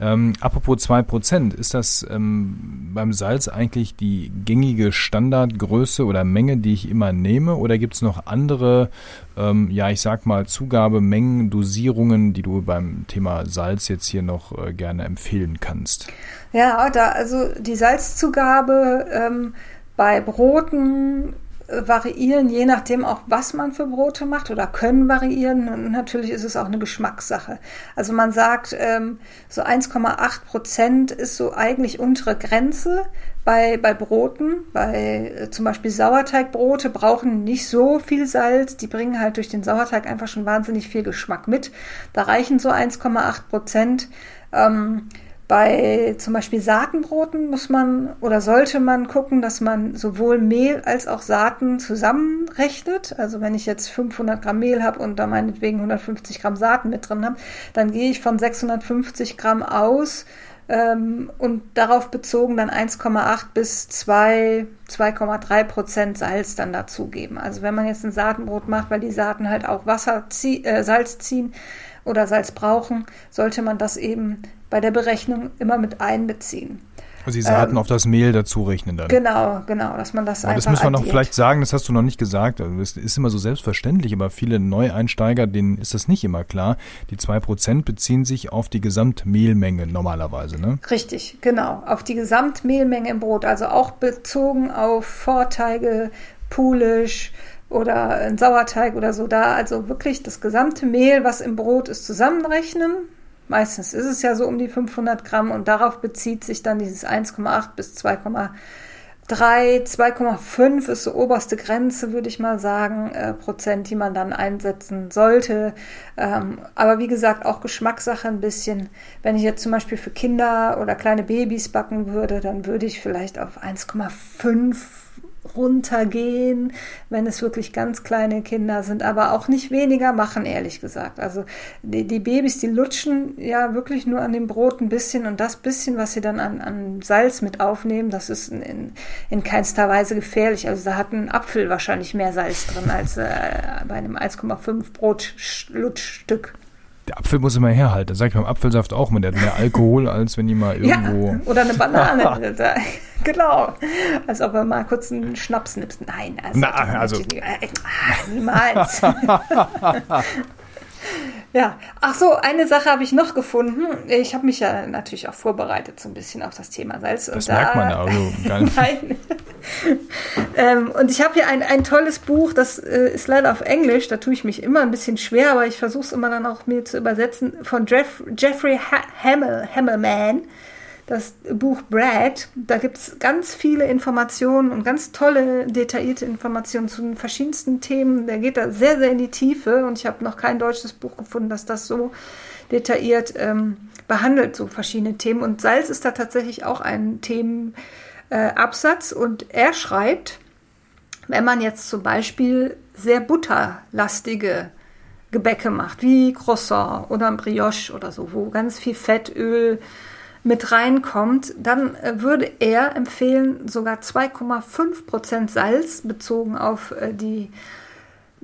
Ähm, apropos 2%, ist das ähm, beim Salz eigentlich die gängige Standardgröße oder Menge, die ich immer nehme? Oder gibt es noch andere, ähm, ja, ich sag mal, Zugabemengen, Dosierungen, die du beim Thema Salz jetzt hier noch äh, gerne empfehlen kannst? Ja, da, also die Salzzugabe, ähm, bei Broten äh, variieren, je nachdem auch, was man für Brote macht oder können variieren. Und natürlich ist es auch eine Geschmackssache. Also man sagt, ähm, so 1,8 Prozent ist so eigentlich untere Grenze bei, bei Broten. Bei äh, zum Beispiel Sauerteigbrote brauchen nicht so viel Salz. Die bringen halt durch den Sauerteig einfach schon wahnsinnig viel Geschmack mit. Da reichen so 1,8 Prozent. Ähm, bei zum Beispiel Saatenbroten muss man oder sollte man gucken, dass man sowohl Mehl als auch Saaten zusammenrechnet. Also wenn ich jetzt 500 Gramm Mehl habe und da meinetwegen 150 Gramm Saaten mit drin habe, dann gehe ich von 650 Gramm aus ähm, und darauf bezogen dann 1,8 bis 2, 2,3 Prozent Salz dann dazugeben. Also wenn man jetzt ein Saatenbrot macht, weil die Saaten halt auch Wasser, zieh, äh, Salz ziehen oder Salz brauchen, sollte man das eben bei der Berechnung immer mit einbeziehen. Also die Saaten ähm, auf das Mehl dazu rechnen dann. Genau, genau, dass man das aber einfach Das müssen wir noch vielleicht sagen, das hast du noch nicht gesagt. Also das ist immer so selbstverständlich, aber viele Neueinsteiger, denen ist das nicht immer klar. Die zwei Prozent beziehen sich auf die Gesamtmehlmenge normalerweise, ne? Richtig, genau. Auf die Gesamtmehlmenge im Brot. Also auch bezogen auf Vorteige, Pulisch, oder ein Sauerteig oder so da. Also wirklich das gesamte Mehl, was im Brot ist, zusammenrechnen Meistens ist es ja so um die 500 Gramm und darauf bezieht sich dann dieses 1,8 bis 2,3. 2,5 ist so oberste Grenze, würde ich mal sagen, äh, Prozent, die man dann einsetzen sollte. Ähm, aber wie gesagt, auch Geschmackssache ein bisschen. Wenn ich jetzt zum Beispiel für Kinder oder kleine Babys backen würde, dann würde ich vielleicht auf 1,5 runtergehen, wenn es wirklich ganz kleine Kinder sind, aber auch nicht weniger machen, ehrlich gesagt. Also die, die Babys, die lutschen ja wirklich nur an dem Brot ein bisschen und das bisschen, was sie dann an, an Salz mit aufnehmen, das ist in, in, in keinster Weise gefährlich. Also da hat ein Apfel wahrscheinlich mehr Salz drin als äh, bei einem 1,5 Brotlutschstück der Apfel muss immer herhalten. Das sage ich beim Apfelsaft auch man Der hat mehr Alkohol, als wenn die mal irgendwo. Ja, oder eine Banane. [LAUGHS] genau. Als ob er mal kurz einen Schnaps nimmst. Nein, also. Na, also. Äh, niemals. [LAUGHS] Ja, ach so, eine Sache habe ich noch gefunden. Ich habe mich ja natürlich auch vorbereitet so ein bisschen auf das Thema Salz. Das und merkt da, man also [LAUGHS] gar nicht. Nein. ähm, und ich habe hier ein, ein tolles Buch, das äh, ist leider auf Englisch, da tue ich mich immer ein bisschen schwer, aber ich versuche es immer dann auch mir zu übersetzen, von Jeff, Jeffrey ha Hamel, Hammelman das Buch Brad. Da gibt es ganz viele Informationen und ganz tolle, detaillierte Informationen zu den verschiedensten Themen. Der geht da sehr, sehr in die Tiefe und ich habe noch kein deutsches Buch gefunden, das das so detailliert ähm, behandelt, so verschiedene Themen. Und Salz ist da tatsächlich auch ein Themenabsatz äh, und er schreibt, wenn man jetzt zum Beispiel sehr butterlastige Gebäcke macht, wie Croissant oder ein Brioche oder so, wo ganz viel Fett, Öl, mit reinkommt, dann äh, würde er empfehlen, sogar 2,5 Prozent Salz bezogen auf äh, die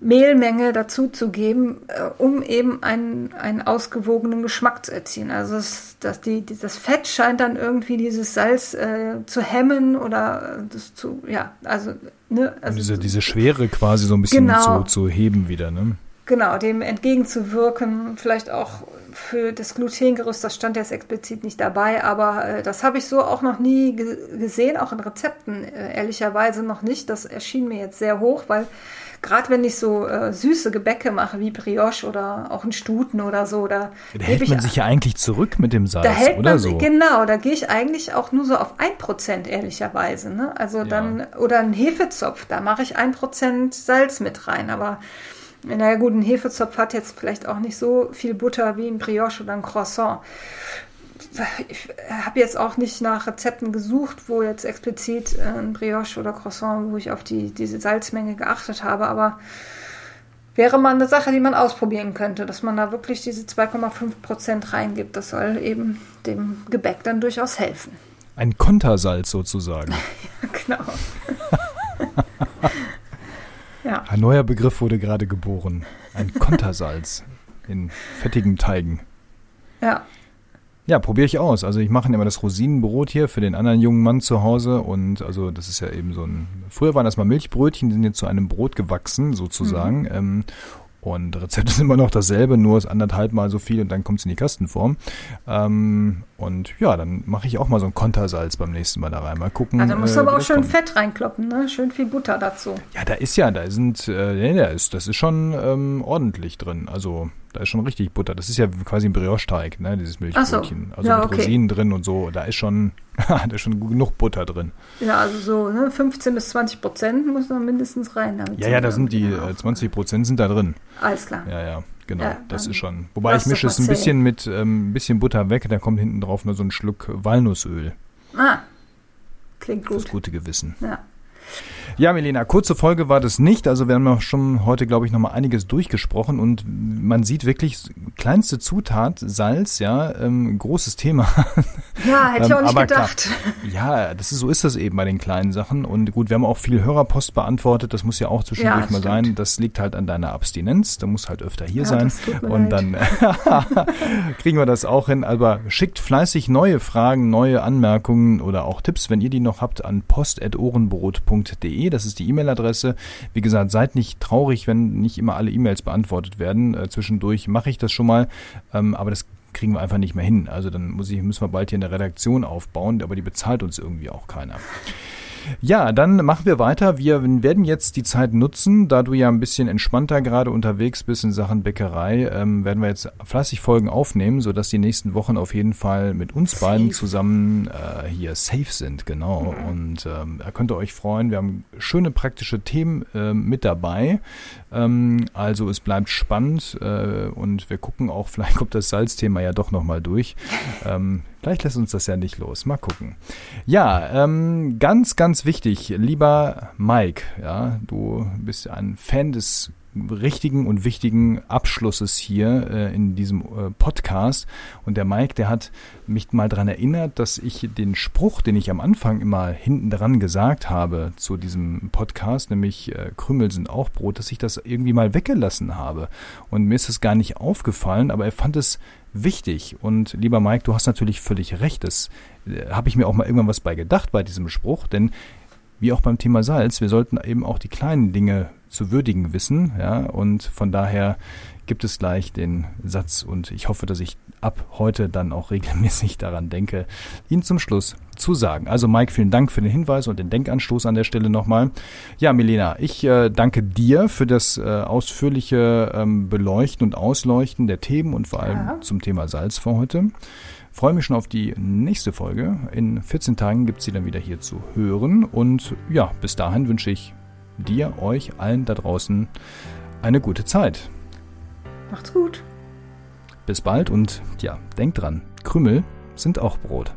Mehlmenge dazu zu geben, äh, um eben einen, einen ausgewogenen Geschmack zu erzielen. Also das, das, die, das Fett scheint dann irgendwie dieses Salz äh, zu hemmen oder das zu, ja, also, ne, also diese, diese Schwere quasi so ein bisschen genau, zu, zu heben wieder, ne? Genau, dem entgegenzuwirken, vielleicht auch für das Glutengerüst, das stand jetzt explizit nicht dabei, aber äh, das habe ich so auch noch nie gesehen, auch in Rezepten äh, ehrlicherweise noch nicht. Das erschien mir jetzt sehr hoch, weil gerade wenn ich so äh, süße Gebäcke mache, wie Brioche oder auch ein Stuten oder so, da, da hält man ich, sich ja eigentlich zurück mit dem Salz, da hält oder man, so? Genau, da gehe ich eigentlich auch nur so auf ein Prozent ehrlicherweise. Ne? Also ja. dann, oder ein Hefezopf, da mache ich ein Prozent Salz mit rein, aber naja gut, ein Hefezopf hat jetzt vielleicht auch nicht so viel Butter wie ein Brioche oder ein Croissant. Ich habe jetzt auch nicht nach Rezepten gesucht, wo jetzt explizit äh, ein Brioche oder Croissant, wo ich auf die, diese Salzmenge geachtet habe, aber wäre mal eine Sache, die man ausprobieren könnte, dass man da wirklich diese 2,5 Prozent reingibt. Das soll eben dem Gebäck dann durchaus helfen. Ein Kontersalz sozusagen. [LAUGHS] ja, genau. [LAUGHS] Ja. Ein neuer Begriff wurde gerade geboren. Ein Kontersalz in fettigen Teigen. Ja. Ja, probiere ich aus. Also ich mache immer das Rosinenbrot hier für den anderen jungen Mann zu Hause und also das ist ja eben so ein. Früher waren das mal Milchbrötchen, die sind jetzt zu einem Brot gewachsen sozusagen. Mhm. Ähm, und Rezept [LAUGHS] ist immer noch dasselbe, nur ist anderthalb Mal so viel und dann kommt es in die Kastenform. Ähm, und ja, dann mache ich auch mal so ein Kontersalz beim nächsten Mal da rein. Mal gucken. Ja, da musst du äh, aber auch schön kommt. Fett reinkloppen, ne? Schön viel Butter dazu. Ja, da ist ja, da sind, äh, ja, ist, das ist schon ähm, ordentlich drin. Also da ist schon richtig Butter. Das ist ja quasi ein Brioche-Teig, ne, dieses Milchbrötchen. So. Also ja, mit okay. Rosinen drin und so. Da ist schon, [LAUGHS] da ist schon genug Butter drin. Ja, also so ne, 15 bis 20 Prozent muss man mindestens rein. ja, ja, da sind die äh, 20 Prozent sind da drin. Alles klar. Ja, ja. Genau, ja, das ist schon. Wobei ich mische es ein bisschen mit ähm, bisschen Butter weg, da kommt hinten drauf nur so ein Schluck Walnussöl. Ah, klingt gut. Das gute Gewissen. Ja. Ja, Melina, kurze Folge war das nicht. Also wir haben auch schon heute, glaube ich, nochmal einiges durchgesprochen und man sieht wirklich kleinste Zutat, Salz, ja, ähm, großes Thema. [LAUGHS] Ja, hätte ich auch ähm, nicht gedacht. Klar, [LAUGHS] ja, das ist, so ist das eben bei den kleinen Sachen. Und gut, wir haben auch viel Hörerpost beantwortet. Das muss ja auch zwischendurch ja, mal sein. Das liegt halt an deiner Abstinenz. Da muss halt öfter hier ja, sein. Und leid. dann [LAUGHS] kriegen wir das auch hin. Aber schickt fleißig neue Fragen, neue Anmerkungen oder auch Tipps, wenn ihr die noch habt, an post.ohrenbrot.de. Das ist die E-Mail-Adresse. Wie gesagt, seid nicht traurig, wenn nicht immer alle E-Mails beantwortet werden. Äh, zwischendurch mache ich das schon mal. Ähm, aber das kriegen wir einfach nicht mehr hin. Also dann ich, müssen wir bald hier eine Redaktion aufbauen, aber die bezahlt uns irgendwie auch keiner. Ja, dann machen wir weiter. Wir werden jetzt die Zeit nutzen, da du ja ein bisschen entspannter gerade unterwegs bist in Sachen Bäckerei, ähm, werden wir jetzt fleißig Folgen aufnehmen, sodass die nächsten Wochen auf jeden Fall mit uns safe. beiden zusammen äh, hier safe sind, genau. Mhm. Und ähm, da könnt ihr euch freuen. Wir haben schöne praktische Themen äh, mit dabei. Ähm, also es bleibt spannend äh, und wir gucken auch, [LAUGHS] vielleicht kommt das Salzthema ja doch nochmal durch. Ähm, Vielleicht lässt uns das ja nicht los. Mal gucken. Ja, ähm, ganz, ganz wichtig, lieber Mike, ja, du bist ein Fan des richtigen und wichtigen Abschlusses hier äh, in diesem äh, Podcast. Und der Mike, der hat mich mal daran erinnert, dass ich den Spruch, den ich am Anfang immer hinten dran gesagt habe zu diesem Podcast, nämlich äh, Krümel sind auch Brot, dass ich das irgendwie mal weggelassen habe. Und mir ist es gar nicht aufgefallen, aber er fand es wichtig. Und lieber Mike, du hast natürlich völlig recht. Das äh, habe ich mir auch mal irgendwann was bei gedacht bei diesem Spruch, denn wie auch beim Thema Salz, wir sollten eben auch die kleinen Dinge zu würdigen wissen, ja, und von daher gibt es gleich den Satz und ich hoffe, dass ich ab heute dann auch [LAUGHS] regelmäßig daran denke, ihn zum Schluss zu sagen. Also Mike, vielen Dank für den Hinweis und den Denkanstoß an der Stelle nochmal. Ja, Milena, ich äh, danke dir für das äh, ausführliche ähm, Beleuchten und Ausleuchten der Themen und vor allem ja. zum Thema Salz für heute. Freue mich schon auf die nächste Folge. In 14 Tagen gibt es sie dann wieder hier zu hören. Und ja, bis dahin wünsche ich dir, euch, allen da draußen eine gute Zeit. Macht's gut. Bis bald und ja, denkt dran, Krümel sind auch Brot.